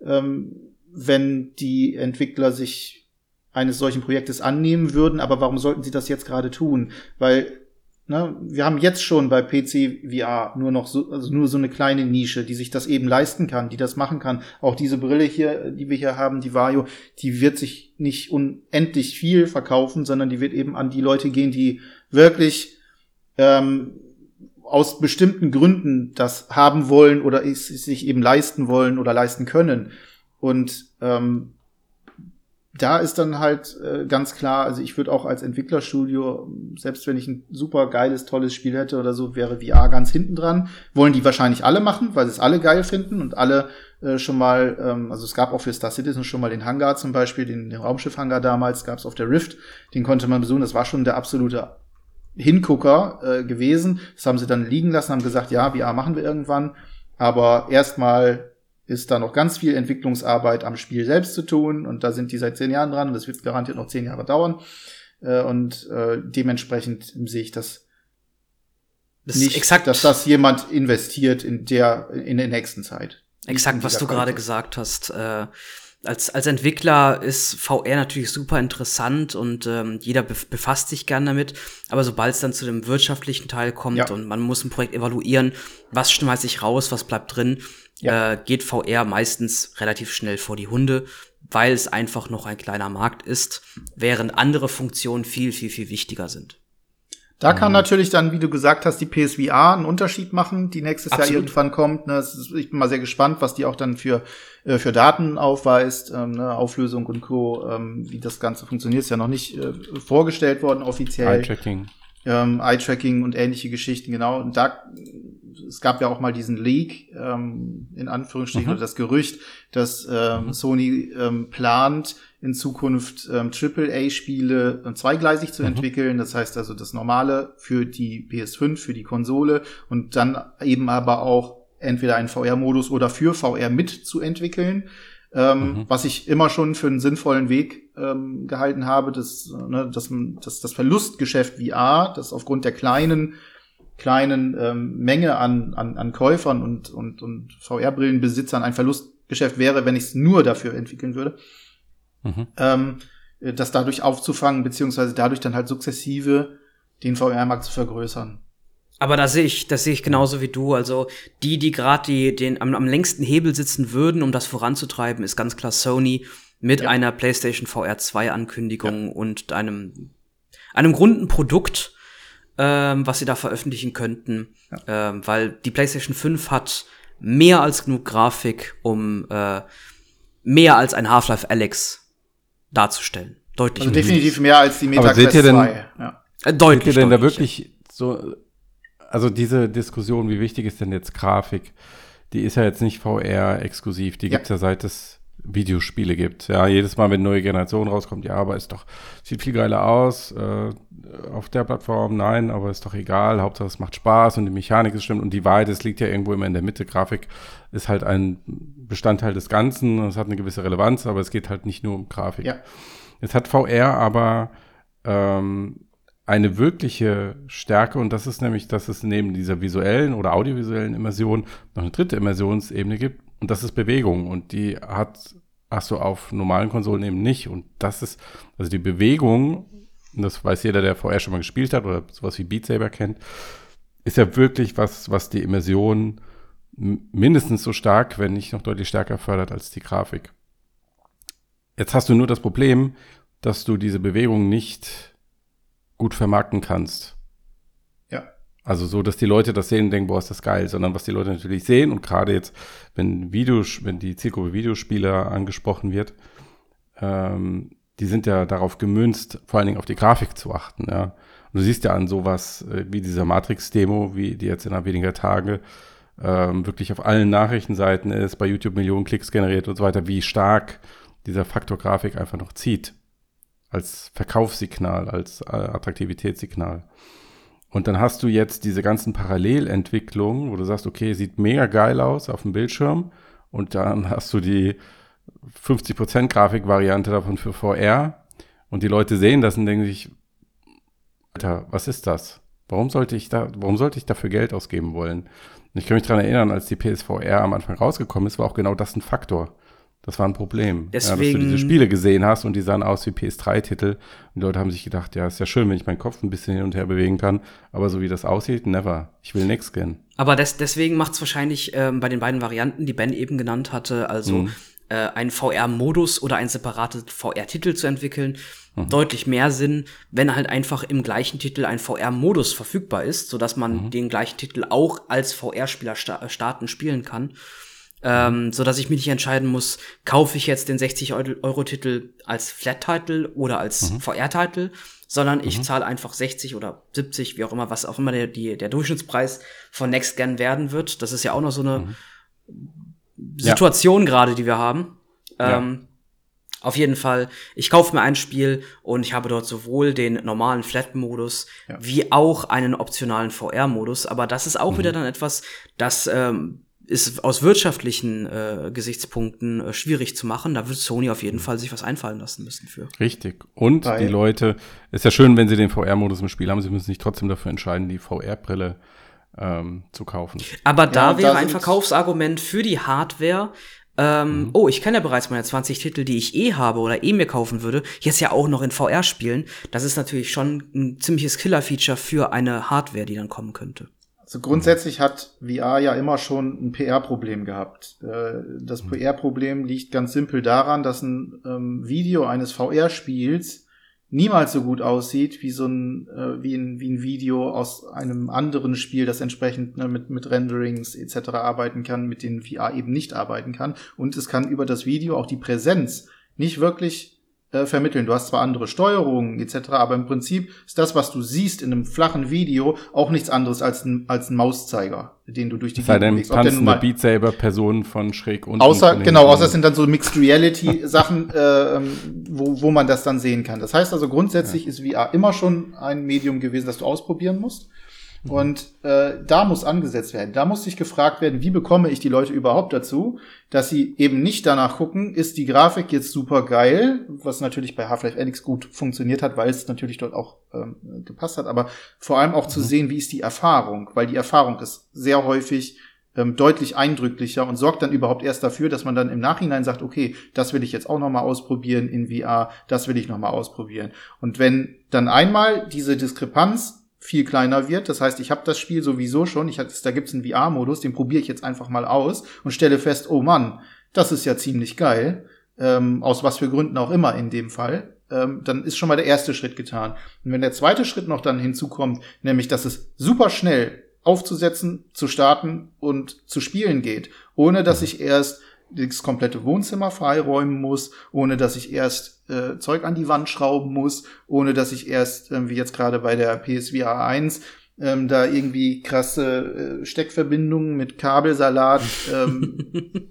ähm, wenn die Entwickler sich eines solchen Projektes annehmen würden, aber warum sollten sie das jetzt gerade tun? Weil Ne, wir haben jetzt schon bei PC VR nur noch so, also nur so eine kleine Nische, die sich das eben leisten kann, die das machen kann. Auch diese Brille hier, die wir hier haben, die Vario, die wird sich nicht unendlich viel verkaufen, sondern die wird eben an die Leute gehen, die wirklich ähm, aus bestimmten Gründen das haben wollen oder es sich eben leisten wollen oder leisten können. Und ähm, da ist dann halt äh, ganz klar, also ich würde auch als Entwicklerstudio, selbst wenn ich ein super geiles, tolles Spiel hätte oder so, wäre VR ganz hinten dran. Wollen die wahrscheinlich alle machen, weil sie es alle geil finden und alle äh, schon mal, ähm, also es gab auch für Star Citizen schon mal den Hangar zum Beispiel, den, den Raumschiff-Hangar damals, gab es auf der Rift, den konnte man besuchen, das war schon der absolute Hingucker äh, gewesen. Das haben sie dann liegen lassen, haben gesagt, ja, VR machen wir irgendwann, aber erstmal ist da noch ganz viel Entwicklungsarbeit am Spiel selbst zu tun und da sind die seit zehn Jahren dran und das wird garantiert noch zehn Jahre dauern. Äh, und äh, dementsprechend sehe ich das, das nicht, exakt, dass das jemand investiert in der in der nächsten Zeit. Exakt, was du gerade gesagt hast. Äh, als, als Entwickler ist VR natürlich super interessant und ähm, jeder befasst sich gern damit. Aber sobald es dann zu dem wirtschaftlichen Teil kommt ja. und man muss ein Projekt evaluieren, was schmeißt sich raus, was bleibt drin, ja. äh, geht VR meistens relativ schnell vor die Hunde, weil es einfach noch ein kleiner Markt ist, während andere Funktionen viel, viel, viel wichtiger sind. Da kann mhm. natürlich dann, wie du gesagt hast, die PSVR einen Unterschied machen, die nächstes Absolut. Jahr irgendwann kommt. Ne? Ich bin mal sehr gespannt, was die auch dann für, äh, für Daten aufweist, ähm, ne? Auflösung und Co., ähm, wie das Ganze funktioniert, ist ja noch nicht äh, vorgestellt worden offiziell. Eye-Tracking. Ähm, Eye-Tracking und ähnliche Geschichten, genau. Und da es gab ja auch mal diesen Leak, ähm, in Anführungsstrichen, mhm. oder das Gerücht, dass ähm, mhm. Sony ähm, plant, in Zukunft ähm, AAA-Spiele äh, zweigleisig zu mhm. entwickeln. Das heißt also das Normale für die PS5, für die Konsole und dann eben aber auch entweder einen VR-Modus oder für VR mitzuentwickeln. Ähm, mhm. Was ich immer schon für einen sinnvollen Weg ähm, gehalten habe, dass, ne, dass, dass das Verlustgeschäft VR, das aufgrund der kleinen kleinen ähm, Menge an, an, an Käufern und, und, und VR-Brillenbesitzern ein Verlustgeschäft wäre, wenn ich es nur dafür entwickeln würde. Mhm. Ähm, das dadurch aufzufangen, beziehungsweise dadurch dann halt sukzessive den VR-Markt zu vergrößern. Aber da sehe ich, das sehe ich genauso wie du. Also die, die gerade die den am, am längsten Hebel sitzen würden, um das voranzutreiben, ist ganz klar Sony mit ja. einer PlayStation VR 2 Ankündigung ja. und einem einem runden Produkt, ähm, was sie da veröffentlichen könnten, ja. ähm, weil die PlayStation 5 hat mehr als genug Grafik, um äh, mehr als ein Half-Life Alex darzustellen. Deutlich also definitiv mehr als die Meta Quest 2. Ja. Äh, deutlich. Seht ihr denn da wirklich so, also diese Diskussion, wie wichtig ist denn jetzt Grafik? Die ist ja jetzt nicht VR-exklusiv, die ja. gibt's ja seit es Videospiele gibt. Ja, jedes Mal, wenn eine neue Generation rauskommt, ja, aber ist doch, sieht viel geiler aus, äh, auf der Plattform, nein, aber ist doch egal, Hauptsache es macht Spaß und die Mechanik ist stimmt und die Wahrheit, es liegt ja irgendwo immer in der Mitte. Grafik ist halt ein Bestandteil des Ganzen, es hat eine gewisse Relevanz, aber es geht halt nicht nur um Grafik. Ja. Es hat VR aber ähm, eine wirkliche Stärke und das ist nämlich, dass es neben dieser visuellen oder audiovisuellen Immersion noch eine dritte Immersionsebene gibt und das ist Bewegung und die hat hast du auf normalen Konsolen eben nicht und das ist also die Bewegung, das weiß jeder, der VR schon mal gespielt hat oder sowas wie Beat Saber kennt, ist ja wirklich was, was die Immersion mindestens so stark, wenn nicht noch deutlich stärker fördert als die Grafik. Jetzt hast du nur das Problem, dass du diese Bewegung nicht gut vermarkten kannst. Also so, dass die Leute das sehen und denken, boah, ist das geil, sondern was die Leute natürlich sehen und gerade jetzt, wenn Videos, wenn die Zielgruppe Videospieler angesprochen wird, ähm, die sind ja darauf gemünzt, vor allen Dingen auf die Grafik zu achten, ja. Und du siehst ja an sowas äh, wie dieser Matrix-Demo, wie die jetzt innerhalb weniger Tage ähm, wirklich auf allen Nachrichtenseiten ist, bei YouTube Millionen Klicks generiert und so weiter, wie stark dieser Faktor Grafik einfach noch zieht als Verkaufssignal, als äh, Attraktivitätssignal. Und dann hast du jetzt diese ganzen Parallelentwicklungen, wo du sagst, okay, sieht mega geil aus auf dem Bildschirm und dann hast du die 50% Grafikvariante davon für VR und die Leute sehen das und denken sich, Alter, was ist das? Warum sollte ich da, warum sollte ich dafür Geld ausgeben wollen? Und ich kann mich daran erinnern, als die PSVR am Anfang rausgekommen ist, war auch genau das ein Faktor. Das war ein Problem. Deswegen, ja, dass du diese Spiele gesehen hast und die sahen aus wie PS3-Titel. Und die Leute haben sich gedacht, ja, ist ja schön, wenn ich meinen Kopf ein bisschen hin und her bewegen kann. Aber so wie das aussieht, never. Ich will nix gern. Aber des, deswegen macht es wahrscheinlich ähm, bei den beiden Varianten, die Ben eben genannt hatte, also mhm. äh, einen VR-Modus oder einen separaten VR-Titel zu entwickeln, mhm. deutlich mehr Sinn, wenn halt einfach im gleichen Titel ein VR-Modus verfügbar ist, sodass man mhm. den gleichen Titel auch als VR-Spieler sta starten spielen kann ähm, so dass ich mich nicht entscheiden muss, kaufe ich jetzt den 60 Euro Titel als Flat-Title oder als mhm. VR-Title, sondern ich mhm. zahle einfach 60 oder 70, wie auch immer, was auch immer der, die, der Durchschnittspreis von Next Gen werden wird. Das ist ja auch noch so eine mhm. Situation ja. gerade, die wir haben. Ähm, ja. Auf jeden Fall, ich kaufe mir ein Spiel und ich habe dort sowohl den normalen Flat-Modus ja. wie auch einen optionalen VR-Modus. Aber das ist auch mhm. wieder dann etwas, das ähm, ist aus wirtschaftlichen äh, Gesichtspunkten äh, schwierig zu machen. Da wird Sony auf jeden Fall sich was einfallen lassen müssen für. Richtig. Und Weil die Leute, ist ja schön, wenn sie den VR-Modus im Spiel haben, sie müssen sich trotzdem dafür entscheiden, die VR-Brille ähm, zu kaufen. Aber da ja, wäre da ein Verkaufsargument für die Hardware, ähm, mhm. oh, ich kenne ja bereits meine 20 Titel, die ich eh habe oder eh mir kaufen würde, jetzt ja auch noch in VR spielen. Das ist natürlich schon ein ziemliches Killer-Feature für eine Hardware, die dann kommen könnte. Also grundsätzlich hat VR ja immer schon ein PR-Problem gehabt. Äh, das mhm. PR-Problem liegt ganz simpel daran, dass ein ähm, Video eines VR-Spiels niemals so gut aussieht wie so ein, äh, wie ein, wie ein Video aus einem anderen Spiel, das entsprechend ne, mit, mit Renderings etc. arbeiten kann, mit denen VR eben nicht arbeiten kann. Und es kann über das Video auch die Präsenz nicht wirklich äh, vermitteln. Du hast zwar andere Steuerungen etc., aber im Prinzip ist das, was du siehst in einem flachen Video, auch nichts anderes als ein, als ein Mauszeiger, den du durch die Gegend bewegst. tanzende Beat Saber Personen von schräg unten. Außer, genau, außer es sind dann so Mixed Reality Sachen, äh, wo, wo man das dann sehen kann. Das heißt also grundsätzlich ja. ist VR immer schon ein Medium gewesen, das du ausprobieren musst. Mhm. Und äh, da muss angesetzt werden. Da muss sich gefragt werden, wie bekomme ich die Leute überhaupt dazu, dass sie eben nicht danach gucken, ist die Grafik jetzt super geil, was natürlich bei Half-Life Alyx gut funktioniert hat, weil es natürlich dort auch ähm, gepasst hat, aber vor allem auch mhm. zu sehen, wie ist die Erfahrung, weil die Erfahrung ist sehr häufig ähm, deutlich eindrücklicher und sorgt dann überhaupt erst dafür, dass man dann im Nachhinein sagt, okay, das will ich jetzt auch noch mal ausprobieren in VR, das will ich noch mal ausprobieren. Und wenn dann einmal diese Diskrepanz viel kleiner wird. Das heißt, ich habe das Spiel sowieso schon. Ich, da gibt's einen VR-Modus, den probiere ich jetzt einfach mal aus und stelle fest, oh Mann, das ist ja ziemlich geil. Ähm, aus was für Gründen auch immer in dem Fall. Ähm, dann ist schon mal der erste Schritt getan. Und wenn der zweite Schritt noch dann hinzukommt, nämlich dass es super schnell aufzusetzen, zu starten und zu spielen geht, ohne dass ich erst das komplette Wohnzimmer freiräumen muss, ohne dass ich erst äh, Zeug an die Wand schrauben muss, ohne dass ich erst, ähm, wie jetzt gerade bei der PSVR 1, ähm, da irgendwie krasse äh, Steckverbindungen mit Kabelsalat ähm,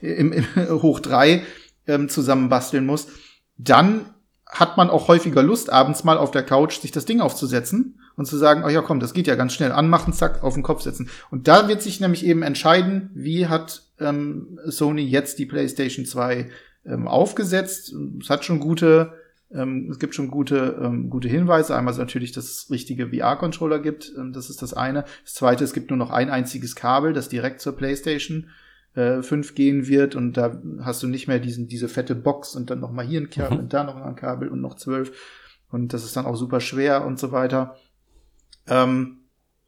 im, im hoch drei ähm, zusammen basteln muss, dann hat man auch häufiger Lust, abends mal auf der Couch sich das Ding aufzusetzen und zu sagen, oh ja, komm, das geht ja ganz schnell. Anmachen, zack, auf den Kopf setzen. Und da wird sich nämlich eben entscheiden, wie hat ähm, Sony jetzt die PlayStation 2 ähm, aufgesetzt. Es hat schon gute, ähm, es gibt schon gute, ähm, gute Hinweise. Einmal natürlich, dass es richtige VR-Controller gibt. Ähm, das ist das eine. Das zweite, es gibt nur noch ein einziges Kabel, das direkt zur PlayStation äh, 5 gehen wird und da hast du nicht mehr diesen, diese fette Box und dann noch mal hier ein Kabel mhm. und da noch ein Kabel und noch zwölf und das ist dann auch super schwer und so weiter. Ähm,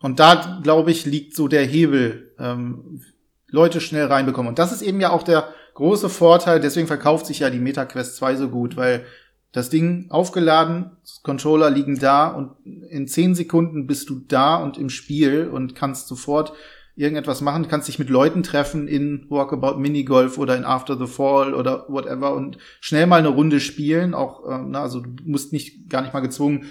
und da, glaube ich, liegt so der Hebel, ähm, Leute schnell reinbekommen. Und das ist eben ja auch der große Vorteil, deswegen verkauft sich ja die MetaQuest 2 so gut, weil das Ding aufgeladen, Controller liegen da und in zehn Sekunden bist du da und im Spiel und kannst sofort irgendetwas machen, kannst dich mit Leuten treffen in Walkabout Minigolf oder in After the Fall oder whatever und schnell mal eine Runde spielen, auch, äh, na, also du musst nicht, gar nicht mal gezwungen,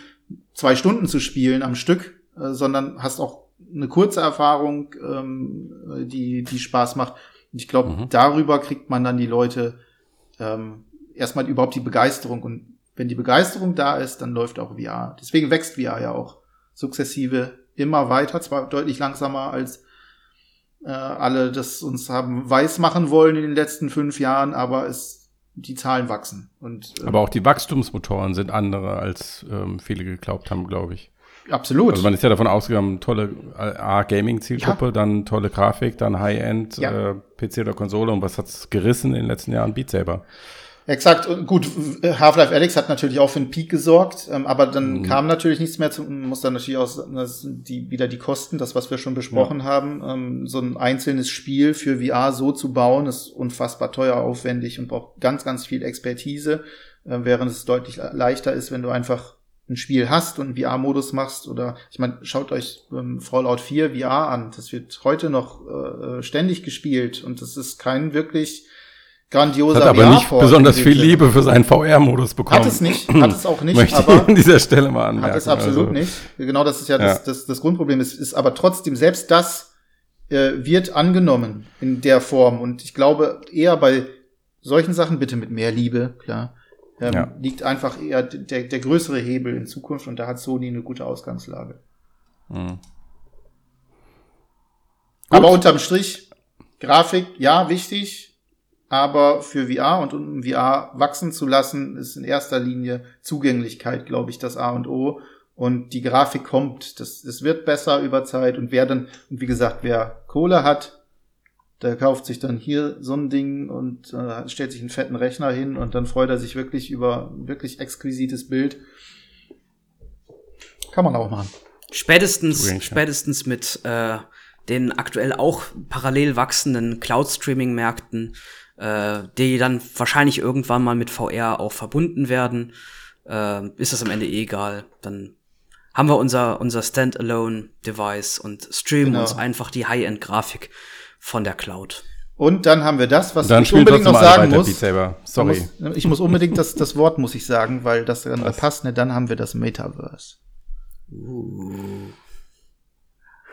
zwei Stunden zu spielen am Stück, äh, sondern hast auch eine kurze Erfahrung, ähm, die, die Spaß macht. Und ich glaube, mhm. darüber kriegt man dann die Leute ähm, erstmal überhaupt die Begeisterung. Und wenn die Begeisterung da ist, dann läuft auch VR. Deswegen wächst VR ja auch sukzessive immer weiter, zwar deutlich langsamer als äh, alle das uns haben weiß machen wollen in den letzten fünf Jahren, aber es die Zahlen wachsen. Und, äh, aber auch die Wachstumsmotoren sind andere, als ähm, viele geglaubt haben, glaube ich. Absolut. Also man ist ja davon ausgegangen, tolle A-Gaming-Zielgruppe, ja. dann tolle Grafik, dann High-End, ja. äh, PC oder Konsole und was hat's gerissen in den letzten Jahren? Beat Saber. Exakt. Und gut, Half-Life Alex hat natürlich auch für einen Peak gesorgt, ähm, aber dann mhm. kam natürlich nichts mehr zu, muss dann natürlich auch die, wieder die Kosten, das, was wir schon besprochen ja. haben. Ähm, so ein einzelnes Spiel für VR so zu bauen, ist unfassbar teuer, aufwendig und braucht ganz, ganz viel Expertise, äh, während es deutlich leichter ist, wenn du einfach ein Spiel hast und einen VR-Modus machst oder ich meine, schaut euch ähm, Fallout 4 VR an. Das wird heute noch äh, ständig gespielt und das ist kein wirklich grandioser Hat aber nicht besonders viel Liebe für seinen VR-Modus bekommen. Hat es nicht, hat es auch nicht, Möchte aber an dieser Stelle mal anmerken. Hat es absolut also. nicht. Genau, das ist ja, ja. Das, das, das Grundproblem. Es ist aber trotzdem, selbst das äh, wird angenommen in der Form. Und ich glaube, eher bei solchen Sachen, bitte mit mehr Liebe, klar, ähm, ja. liegt einfach eher der, der größere Hebel in Zukunft und da hat Sony eine gute Ausgangslage. Mhm. Aber unterm Strich, Grafik, ja, wichtig, aber für VR und um VR wachsen zu lassen, ist in erster Linie Zugänglichkeit, glaube ich, das A und O. Und die Grafik kommt, das, das wird besser über Zeit. Und wer dann, und wie gesagt, wer Kohle hat, der kauft sich dann hier so ein Ding und äh, stellt sich einen fetten Rechner hin und dann freut er sich wirklich über wirklich exquisites Bild. Kann man auch machen. Spätestens, spätestens mit äh, den aktuell auch parallel wachsenden Cloud-Streaming-Märkten äh, die dann wahrscheinlich irgendwann mal mit VR auch verbunden werden, äh, ist das am Ende eh egal. Dann haben wir unser, unser Standalone-Device und streamen genau. uns einfach die High-End-Grafik von der Cloud. Und dann haben wir das, was ich unbedingt noch sagen muss. Sorry. Muss, ich muss unbedingt das, das Wort muss ich sagen, weil das dann was? passt. Ne? Dann haben wir das Metaverse. Uh.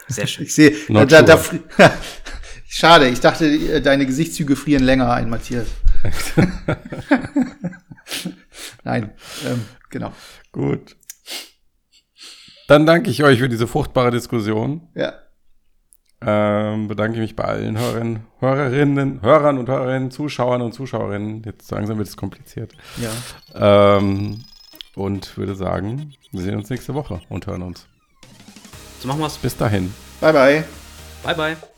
Sehr schön. Ich sehe, da, da, da, Schade, ich dachte, deine Gesichtszüge frieren länger ein, Matthias. Nein, ähm, genau. Gut. Dann danke ich euch für diese fruchtbare Diskussion. Ja. Ähm, bedanke mich bei allen Hörern, Hörerinnen, Hörern und Hörerinnen, Zuschauern und Zuschauerinnen. Jetzt langsam wird es kompliziert. Ja. Ähm, und würde sagen, wir sehen uns nächste Woche und hören uns. So machen wir's. Bis dahin. Bye, bye. Bye, bye.